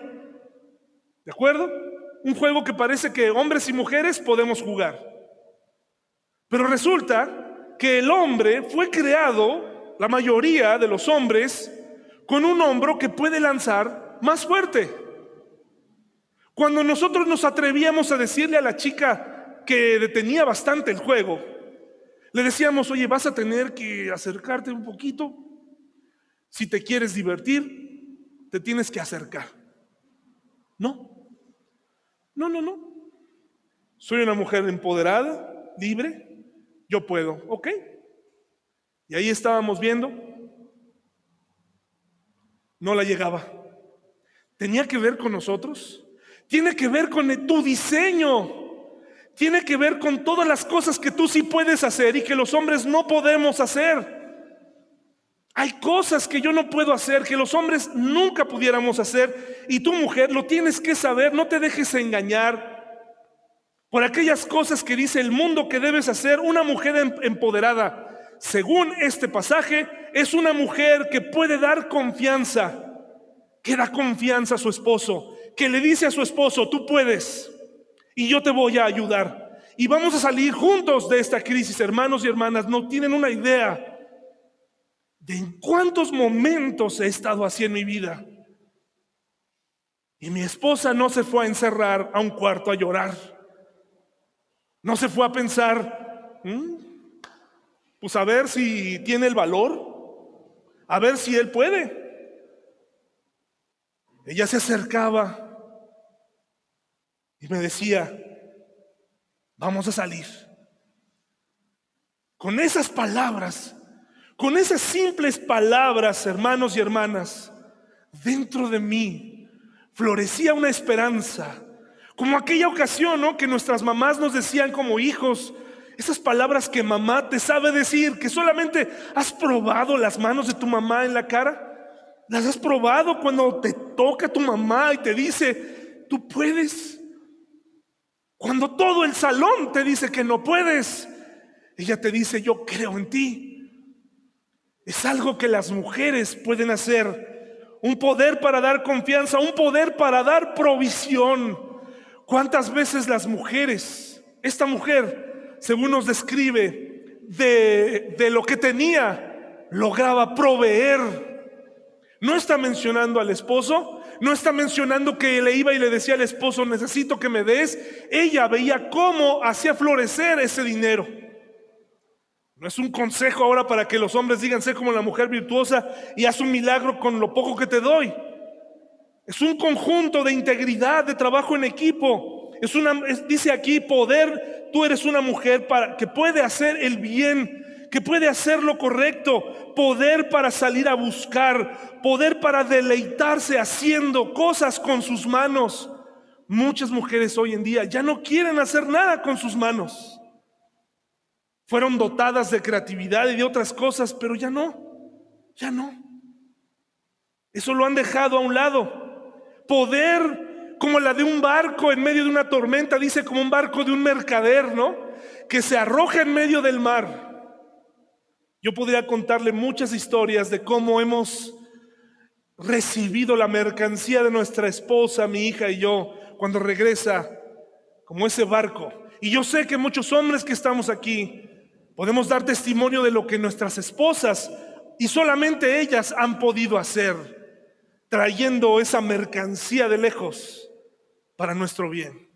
¿De acuerdo? Un juego que parece que hombres y mujeres podemos jugar. Pero resulta que el hombre fue creado, la mayoría de los hombres, con un hombro que puede lanzar más fuerte. Cuando nosotros nos atrevíamos a decirle a la chica que detenía bastante el juego, le decíamos, oye, vas a tener que acercarte un poquito. Si te quieres divertir, te tienes que acercar. No, no, no, no. Soy una mujer empoderada, libre, yo puedo, ¿ok? Y ahí estábamos viendo, no la llegaba. ¿Tenía que ver con nosotros? Tiene que ver con tu diseño. Tiene que ver con todas las cosas que tú sí puedes hacer y que los hombres no podemos hacer. Hay cosas que yo no puedo hacer, que los hombres nunca pudiéramos hacer, y tu mujer lo tienes que saber, no te dejes engañar por aquellas cosas que dice el mundo que debes hacer. Una mujer em-, empoderada, según este pasaje, es una mujer que puede dar confianza, que da confianza a su esposo, que le dice a su esposo, tú puedes, y yo te voy a ayudar. Y vamos a salir juntos de esta crisis, hermanos y hermanas, no tienen una idea de en cuántos momentos he estado así en mi vida. Y mi esposa no se fue a encerrar a un cuarto a llorar. No se fue a pensar, mm, pues a ver si tiene el valor, a ver si él puede. Ella se acercaba y me decía, vamos a salir. Con esas palabras con esas simples palabras, hermanos y hermanas, dentro de mí florecía una esperanza, como aquella ocasión ¿no? que nuestras mamás nos decían como hijos, esas palabras que mamá te sabe decir, que solamente has probado las manos de tu mamá en la cara, las has probado cuando te toca tu mamá y te dice, tú puedes. Cuando todo el salón te dice que no puedes, ella te dice, yo creo en ti. Es algo que las mujeres pueden hacer. Un poder para dar confianza, un poder para dar provisión. ¿Cuántas veces las mujeres, esta mujer, según nos describe, de, lo que tenía, lograba proveer? No está mencionando al esposo, no está mencionando que le iba y le decía al esposo, necesito que me des. Ella veía cómo hacía florecer ese dinero. No es un consejo ahora para que los hombres digan, sé como la mujer virtuosa y haz un milagro con lo poco que te doy. Es un conjunto de integridad, de trabajo en equipo. Es una, dice aquí, poder, tú eres una mujer para, que puede hacer el bien, que puede hacer lo correcto, poder para salir a buscar, poder para deleitarse haciendo cosas con sus manos. Muchas mujeres hoy en día ya no quieren hacer nada con sus manos. Fueron dotadas de creatividad y de otras cosas, pero ya no, ya no. Eso lo han dejado a un lado. Poder como la de un barco en medio de una tormenta, dice como un barco de un mercader, ¿no? Que se arroja en medio del mar. Yo podría contarle muchas historias de cómo hemos recibido la mercancía de nuestra esposa, mi hija y yo, cuando regresa como ese barco. Y yo sé que muchos hombres que estamos aquí Podemos dar testimonio de lo que nuestras esposas y solamente ellas han podido hacer, trayendo esa mercancía de lejos para nuestro bien.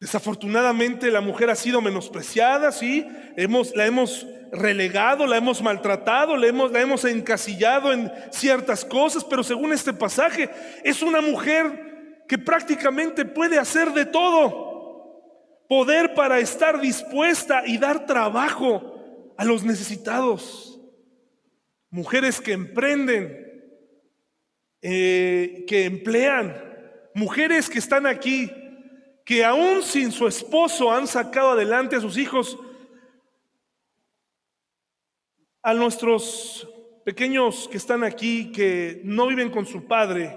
Desafortunadamente la mujer ha sido menospreciada, sí, hemos, la hemos relegado, la hemos maltratado, la hemos, la hemos encasillado en ciertas cosas, pero según este pasaje es una mujer que prácticamente puede hacer de todo. Poder para estar dispuesta y dar trabajo a los necesitados. Mujeres que emprenden, eh, que emplean, mujeres que están aquí, que aún sin su esposo han sacado adelante a sus hijos, a nuestros pequeños que están aquí, que no viven con su padre,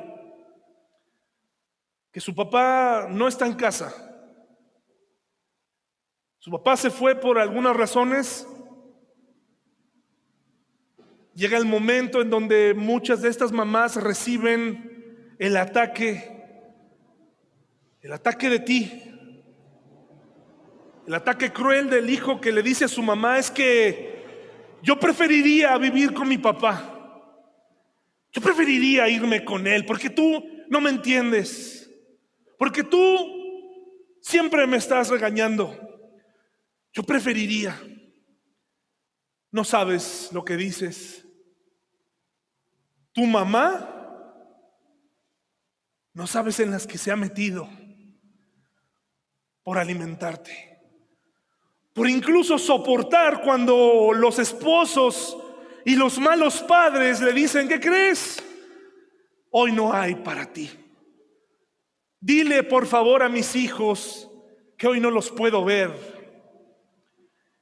que su papá no está en casa. Su papá se fue por algunas razones. Llega el momento en donde muchas de estas mamás reciben el ataque, el ataque de ti, el ataque cruel del hijo que le dice a su mamá es que yo preferiría vivir con mi papá. Yo preferiría irme con él porque tú no me entiendes. Porque tú siempre me estás regañando. Yo preferiría. No sabes lo que dices. Tu mamá, no sabes en las que se ha metido por alimentarte. Por incluso soportar cuando los esposos y los malos padres le dicen, ¿qué crees? Hoy no hay para ti. Dile por favor a mis hijos que hoy no los puedo ver.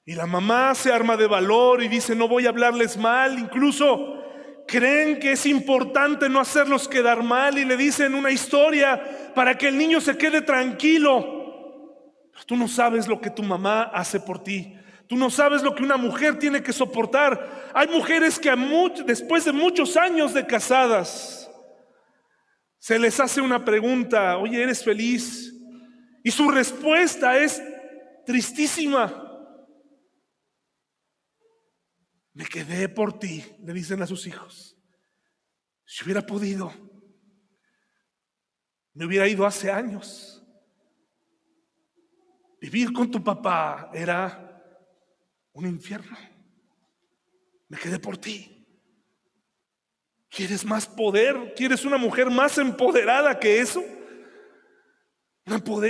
Y la mamá se arma de valor y dice, no voy a hablarles mal. Incluso creen que es importante no hacerlos quedar mal y le dicen una historia para que el niño se quede tranquilo. Tú no sabes lo que tu mamá hace por ti. Tú no sabes lo que una mujer tiene que soportar. Hay mujeres que después de muchos años de casadas, se les hace una pregunta, oye, ¿eres feliz? Y su respuesta es tristísima. Me quedé por ti, le dicen a sus hijos. Si hubiera podido, me hubiera ido hace años. Vivir con tu papá era un infierno. Me quedé por ti. ¿Quieres más poder? ¿Quieres una mujer más empoderada que eso?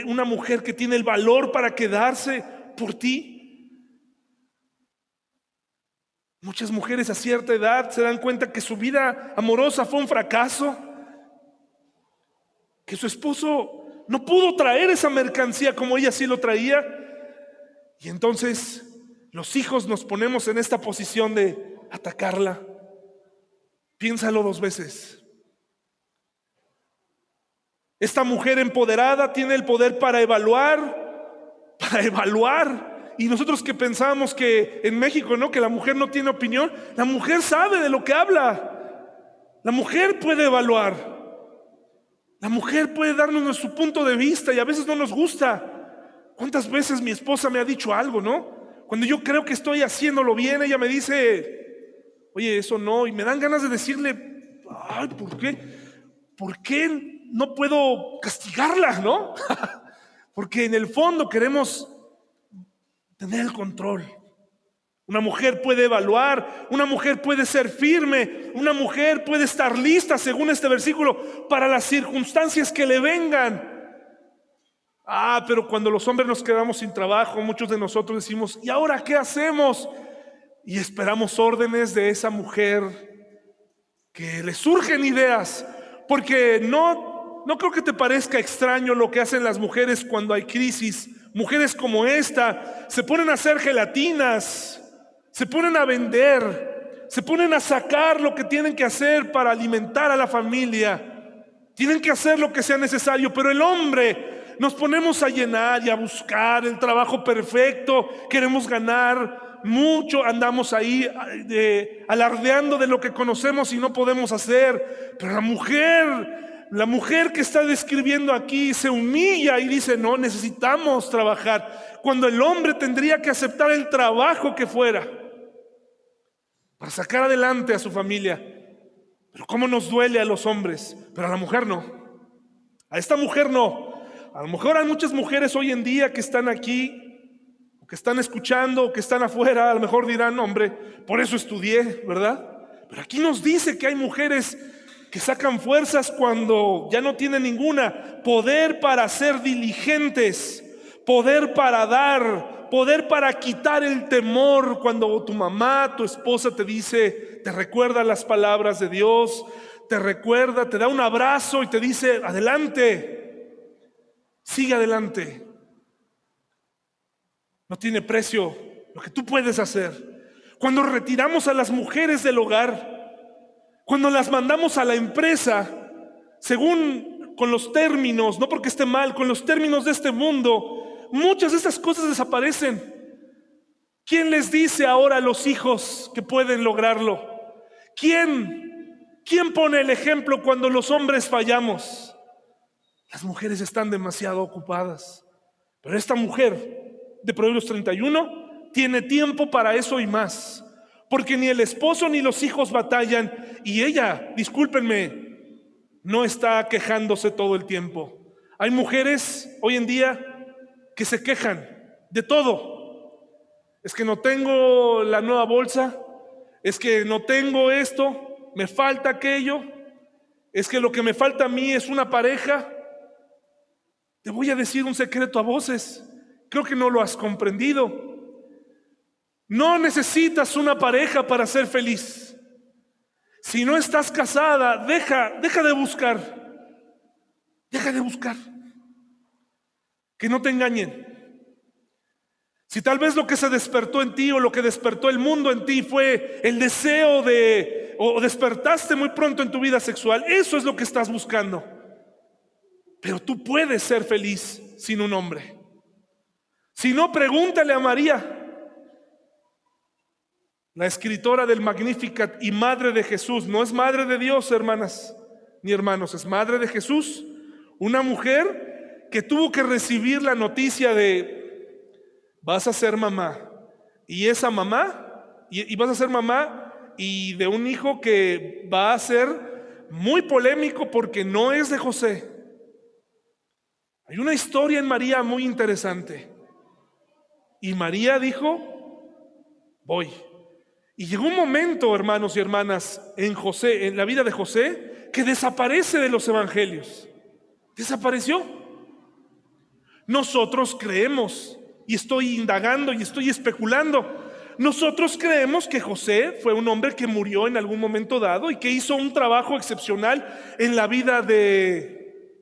Una, mujer que tiene el valor para quedarse por ti. Muchas mujeres a cierta edad se dan cuenta que su vida amorosa fue un fracaso, que su esposo no pudo traer esa mercancía como ella sí lo traía. Y entonces los hijos nos ponemos en esta posición de atacarla, Piénsalo dos veces. Esta mujer empoderada tiene el poder para evaluar, para evaluar. Y nosotros que pensamos que en México, ¿no? Que la mujer no tiene opinión, la mujer sabe de lo que habla. La mujer puede evaluar. La mujer puede darnos su punto de vista y a veces no nos gusta. ¿Cuántas veces mi esposa me ha dicho algo, no? Cuando yo creo que estoy haciéndolo bien, ella me dice, oye, eso no, y me dan ganas de decirle, ay, ¿por qué? ¿Por qué no puedo castigarla, no? Porque en el fondo queremos tener el control. Una mujer puede evaluar, una mujer puede ser firme, una mujer puede estar lista, según este versículo, para las circunstancias que le vengan. Ah, pero cuando los hombres nos quedamos sin trabajo, muchos de nosotros decimos, ¿y ahora qué hacemos? y esperamos órdenes de esa mujer que le surgen ideas, porque no, no creo que te parezca extraño lo que hacen las mujeres cuando hay crisis. Mujeres como esta se ponen a hacer gelatinas, se ponen a vender, se ponen a sacar lo que tienen que hacer para alimentar a la familia. Tienen que hacer lo que sea necesario, pero el hombre nos ponemos a llenar y a buscar el trabajo perfecto, queremos ganar mucho andamos ahí de, alardeando de lo que conocemos y no podemos hacer. Pero la mujer, la mujer que está describiendo aquí se humilla y dice, no, necesitamos trabajar. Cuando el hombre tendría que aceptar el trabajo que fuera para sacar adelante a su familia. Pero cómo nos duele a los hombres, pero a la mujer no. A esta mujer no. A lo mejor hay muchas mujeres hoy en día que están aquí que están escuchando, que están afuera, a lo mejor dirán, hombre, por eso estudié, ¿verdad? Pero aquí nos dice que hay mujeres que sacan fuerzas cuando ya no tienen ninguna, poder para ser diligentes, poder para dar, poder para quitar el temor cuando tu mamá, tu esposa te dice, te recuerda las palabras de Dios, te recuerda, te da un abrazo y te dice, adelante, Sigue adelante. No tiene precio lo que tú puedes hacer. Cuando retiramos a las mujeres del hogar, cuando las mandamos a la empresa, según con los términos, no porque esté mal, con los términos de este mundo, muchas de esas cosas desaparecen. ¿Quién les dice ahora a los hijos que pueden lograrlo? ¿Quién? ¿Quién pone el ejemplo cuando los hombres fallamos? Las mujeres están demasiado ocupadas. Pero esta mujer de Proverbios 31 tiene tiempo para eso y más. Porque ni el esposo ni los hijos batallan. Y ella, discúlpenme, no está quejándose todo el tiempo. Hay mujeres hoy en día que se quejan de todo. Es que no tengo la nueva bolsa, es que no tengo esto, me falta aquello, es que lo que me falta a mí es una pareja, te voy a decir un secreto a voces. Creo que no lo has comprendido. No necesitas una pareja para ser feliz. Si no estás casada, deja, deja de buscar. Deja de buscar. Que no te engañen. Si tal vez lo que se despertó en ti o lo que despertó el mundo en ti fue el deseo de, o despertaste muy pronto en tu vida sexual, eso es lo que estás buscando. Pero tú puedes ser feliz sin un hombre. Si no, pregúntale a María, la escritora del Magnificat y madre de Jesús. No es madre de Dios, hermanas ni hermanos, es madre de Jesús. Una mujer que tuvo que recibir la noticia de, vas a ser mamá. Y esa mamá, y, vas a ser mamá y de un hijo que va a ser muy polémico porque no es de José. Hay una historia en María muy interesante. Y María dijo, voy. Y llegó un momento, hermanos y hermanas, en José, en la vida de José, que desaparece de los evangelios. Desapareció. Nosotros creemos, y estoy indagando y estoy especulando, nosotros creemos que José fue un hombre que murió en algún momento dado y que hizo un trabajo excepcional en la vida de,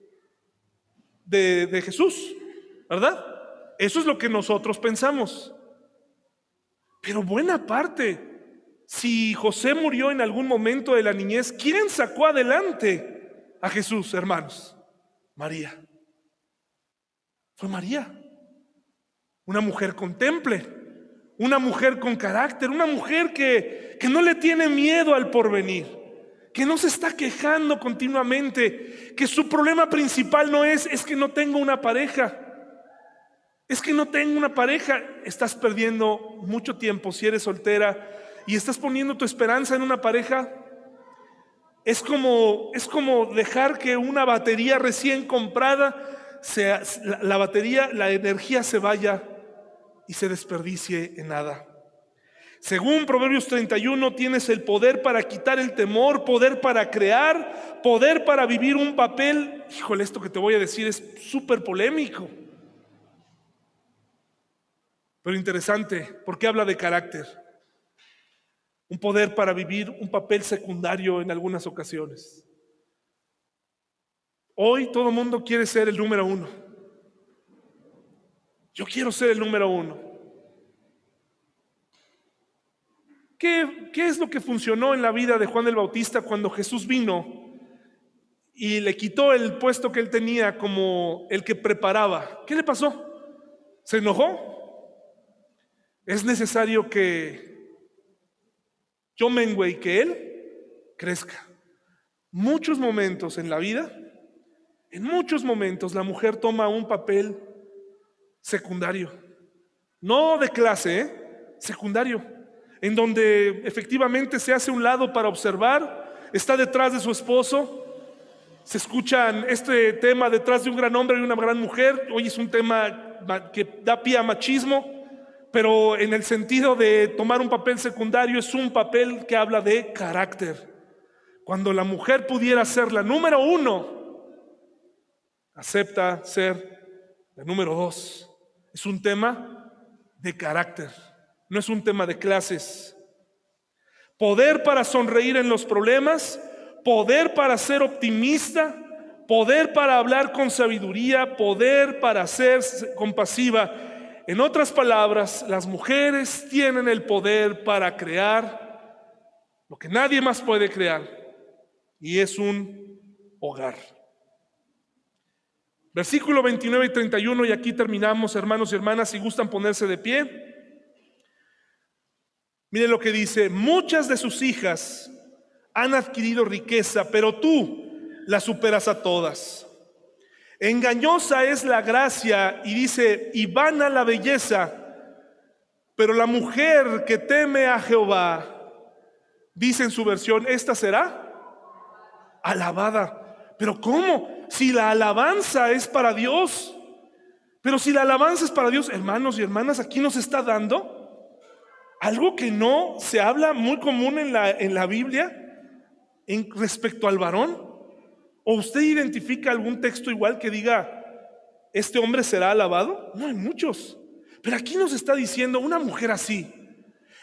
de, Jesús, ¿verdad? Eso es lo que nosotros pensamos. Pero buena parte, si José murió en algún momento de la niñez, ¿quién sacó adelante a Jesús, hermanos? María. Fue María. Una mujer con temple, una mujer con carácter, una mujer que, que no le tiene miedo al porvenir que no se está quejando continuamente, que su problema principal no es, es que no tengo una pareja. Es que no tengo una pareja. Estás perdiendo mucho tiempo si eres soltera y estás poniendo tu esperanza en una pareja. Es como, es como dejar que una batería recién comprada, sea, la batería, la energía se vaya y se desperdicie en nada. Según Proverbios 31, tienes el poder para quitar el temor, poder para crear, poder para vivir un papel. Híjole, esto que te voy a decir es súper polémico. Pero interesante, porque habla de carácter. Un poder para vivir un papel secundario en algunas ocasiones. Hoy todo el mundo quiere ser el número uno. Yo quiero ser el número uno. ¿Qué, es lo que funcionó en la vida de Juan el Bautista cuando Jesús vino y le quitó el puesto que él tenía como el que preparaba? ¿Qué le pasó? ¿Se enojó? Es necesario que yo mengue y que él crezca. Muchos momentos en la vida, en muchos momentos la mujer toma un papel secundario, no de clase, ¿eh? secundario en donde efectivamente se hace un lado para observar, está detrás de su esposo, se escuchan este tema detrás de un gran hombre y una gran mujer, hoy es un tema que da pie a machismo, pero en el sentido de tomar un papel secundario es un papel que habla de carácter. Cuando la mujer pudiera ser la número uno, acepta ser la número dos. Es un tema de carácter no es un tema de clases. Poder para sonreír en los problemas, poder para ser optimista, poder para hablar con sabiduría, poder para ser compasiva. En otras palabras, las mujeres tienen el poder para crear lo que nadie más puede crear, y es un hogar. Versículo 29 y 31, y aquí terminamos, hermanos y hermanas, si gustan ponerse de pie. Miren lo que dice, muchas de sus hijas han adquirido riqueza, pero tú la superas a todas. Engañosa es la gracia y dice, y vana la belleza, pero la mujer que teme a Jehová, dice en su versión, esta será alabada. Pero ¿cómo? Si la alabanza es para Dios. Pero si la alabanza es para Dios, hermanos y hermanas, aquí nos está dando algo que no se habla muy común en la, en la Biblia en respecto al varón. ¿O usted identifica algún texto igual que diga, este hombre será alabado? No hay muchos. Pero aquí nos está diciendo una mujer así.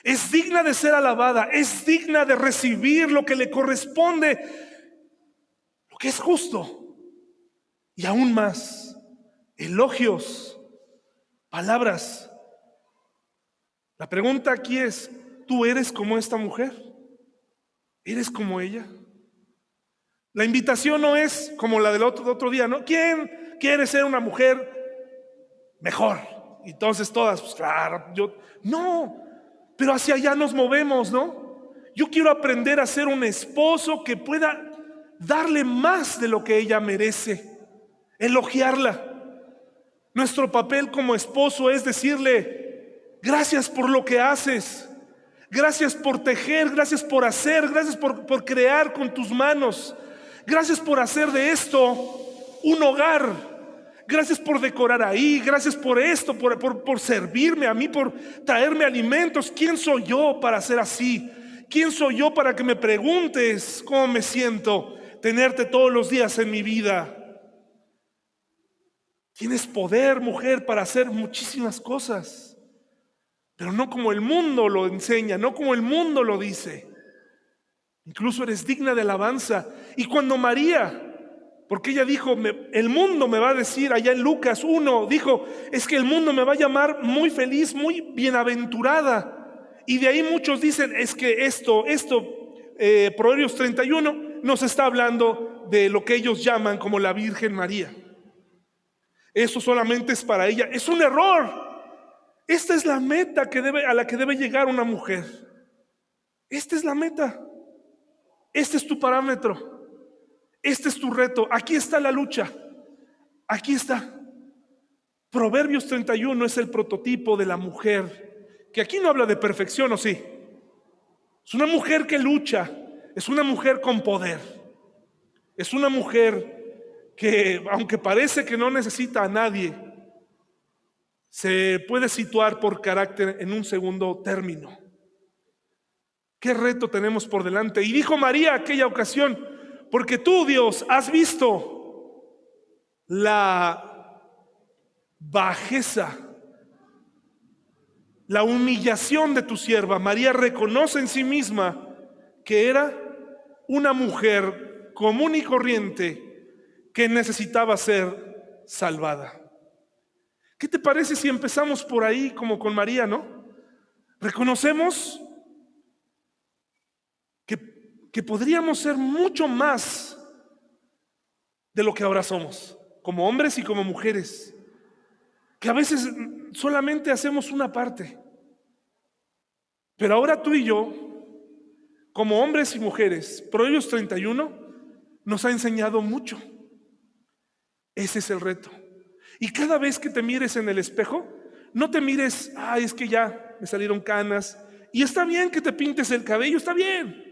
Es digna de ser alabada, es digna de recibir lo que le corresponde, lo que es justo. Y aún más, elogios, palabras. La pregunta aquí es, ¿tú eres como esta mujer? ¿Eres como ella? La invitación no es como la del otro, día, ¿no? ¿Quién quiere ser una mujer mejor? Entonces todas, pues claro, yo, no, pero hacia allá nos movemos, ¿no? Yo quiero aprender a ser un esposo que pueda darle más de lo que ella merece, elogiarla. Nuestro papel como esposo es decirle, gracias por lo que haces, gracias por tejer, gracias por hacer, gracias por, por crear con tus manos. Gracias por hacer de esto un hogar. Gracias por decorar ahí. Gracias por esto, por, por, servirme a mí, por traerme alimentos. ¿Quién soy yo para ser así? ¿Quién soy yo para que me preguntes cómo me siento? Tenerte todos los días en mi vida. Tienes poder, mujer, para hacer muchísimas cosas, pero no como el mundo lo enseña, no como el mundo lo dice. Incluso eres digna de alabanza. Y cuando María, porque ella dijo, el mundo me va a decir, allá en Lucas 1, dijo, es que el mundo me va a llamar muy feliz, muy bienaventurada. Y de ahí muchos dicen, es que esto, esto, eh, Proverbios 31, nos está hablando de lo que ellos llaman como la Virgen María. Eso solamente es para ella. Es un error. Esta es la meta que debe, a la que debe llegar una mujer. Esta es la meta. Este es tu parámetro. Este es tu reto. Aquí está la lucha. Aquí está. Proverbios 31 es el prototipo de la mujer, que aquí no habla de perfección, ¿o sí? Es una mujer que lucha, es una mujer con poder, es una mujer que, aunque parece que no necesita a nadie, se puede situar por carácter en un segundo término. ¿Qué reto tenemos por delante? Y dijo María aquella ocasión, porque tú, Dios, has visto la bajeza, la humillación de tu sierva. María reconoce en sí misma que era una mujer común y corriente que necesitaba ser salvada. ¿Qué te parece si empezamos por ahí como con María, no? Reconocemos que podríamos ser mucho más de lo que ahora somos, como hombres y como mujeres, que a veces solamente hacemos una parte. Pero ahora tú y yo, como hombres y mujeres, Proverbios 31 nos ha enseñado mucho. Ese es el reto. Y cada vez que te mires en el espejo, no te mires, ay, es que ya me salieron canas. Y está bien que te pintes el cabello, está bien.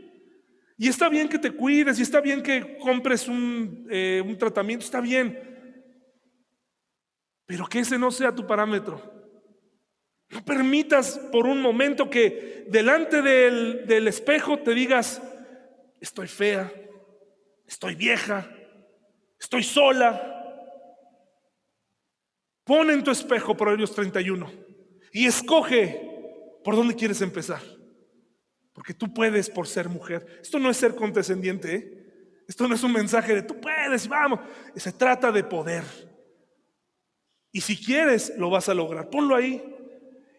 Y está bien que te cuides, y está bien que compres un, eh, un tratamiento, está bien. Pero que ese no sea tu parámetro. No permitas por un momento que delante del, del, espejo te digas, estoy fea, estoy vieja, estoy sola. Pon en tu espejo Proverbios 31 y escoge por dónde quieres empezar. Porque tú puedes por ser mujer. Esto no es ser condescendiente, ¿eh? Esto no es un mensaje de tú puedes, vamos. Se trata de poder. Y si quieres, lo vas a lograr. Ponlo ahí.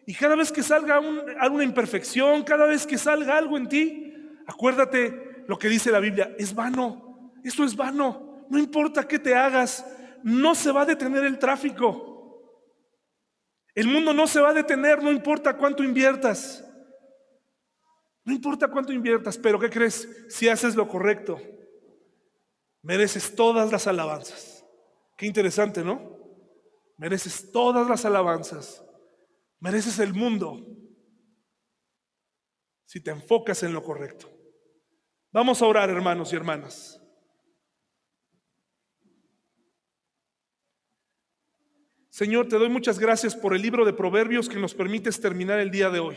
Y cada vez que salga alguna imperfección, cada vez que salga algo en ti, acuérdate lo que dice la Biblia. Es vano. Esto es vano. No importa qué te hagas. No se va a detener el tráfico. El mundo no se va a detener, no importa cuánto inviertas. No importa cuánto inviertas, pero ¿qué crees? Si haces lo correcto, mereces todas las alabanzas. Qué interesante, ¿no? Mereces todas las alabanzas. Mereces el mundo si te enfocas en lo correcto. Vamos a orar, hermanos y hermanas. Señor, te doy muchas gracias por el libro de Proverbios que nos permites terminar el día de hoy.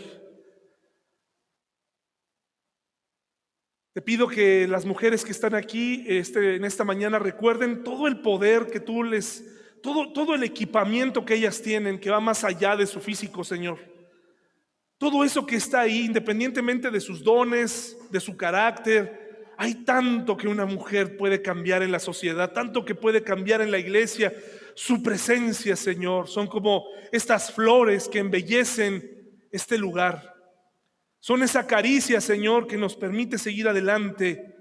Te pido que las mujeres que están aquí este, en esta mañana recuerden todo el poder que tú les, todo, todo el equipamiento que ellas tienen, que va más allá de su físico, Señor. Todo eso que está ahí, independientemente de sus dones, de su carácter, hay tanto que una mujer puede cambiar en la sociedad, tanto que puede cambiar en la iglesia, su presencia, Señor. Son como estas flores que embellecen este lugar. Son esa caricia, Señor, que nos permite seguir adelante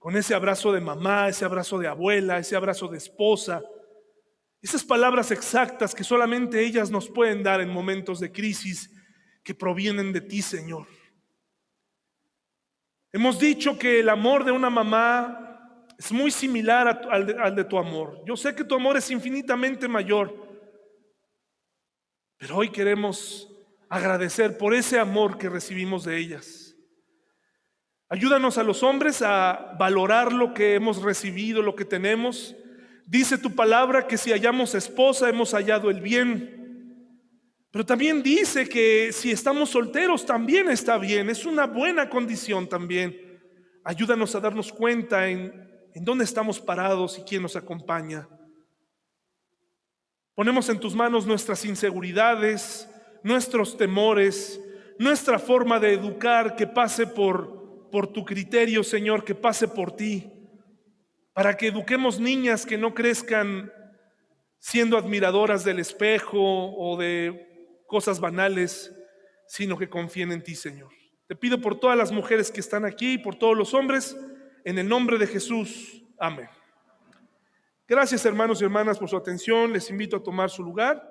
con ese abrazo de mamá, ese abrazo de abuela, ese abrazo de esposa. Esas palabras exactas que solamente ellas nos pueden dar en momentos de crisis que provienen de ti, Señor. Hemos dicho que el amor de una mamá es muy similar al, de, tu amor. Yo sé que tu amor es infinitamente mayor, pero hoy queremos agradecer por ese amor que recibimos de ellas. Ayúdanos a los hombres a valorar lo que hemos recibido, lo que tenemos. Dice tu palabra que si hallamos esposa hemos hallado el bien. Pero también dice que si estamos solteros también está bien. Es una buena condición también. Ayúdanos a darnos cuenta en en dónde estamos parados y quién nos acompaña. Ponemos en tus manos nuestras inseguridades, nuestros temores, nuestra forma de educar que pase por, por tu criterio, Señor, que pase por ti, para que eduquemos niñas que no crezcan siendo admiradoras del espejo o de cosas banales, sino que confíen en ti, Señor. Te pido por todas las mujeres que están aquí y por todos los hombres en el nombre de Jesús. Amén. Gracias hermanos y hermanas por su atención. Les invito a tomar su lugar.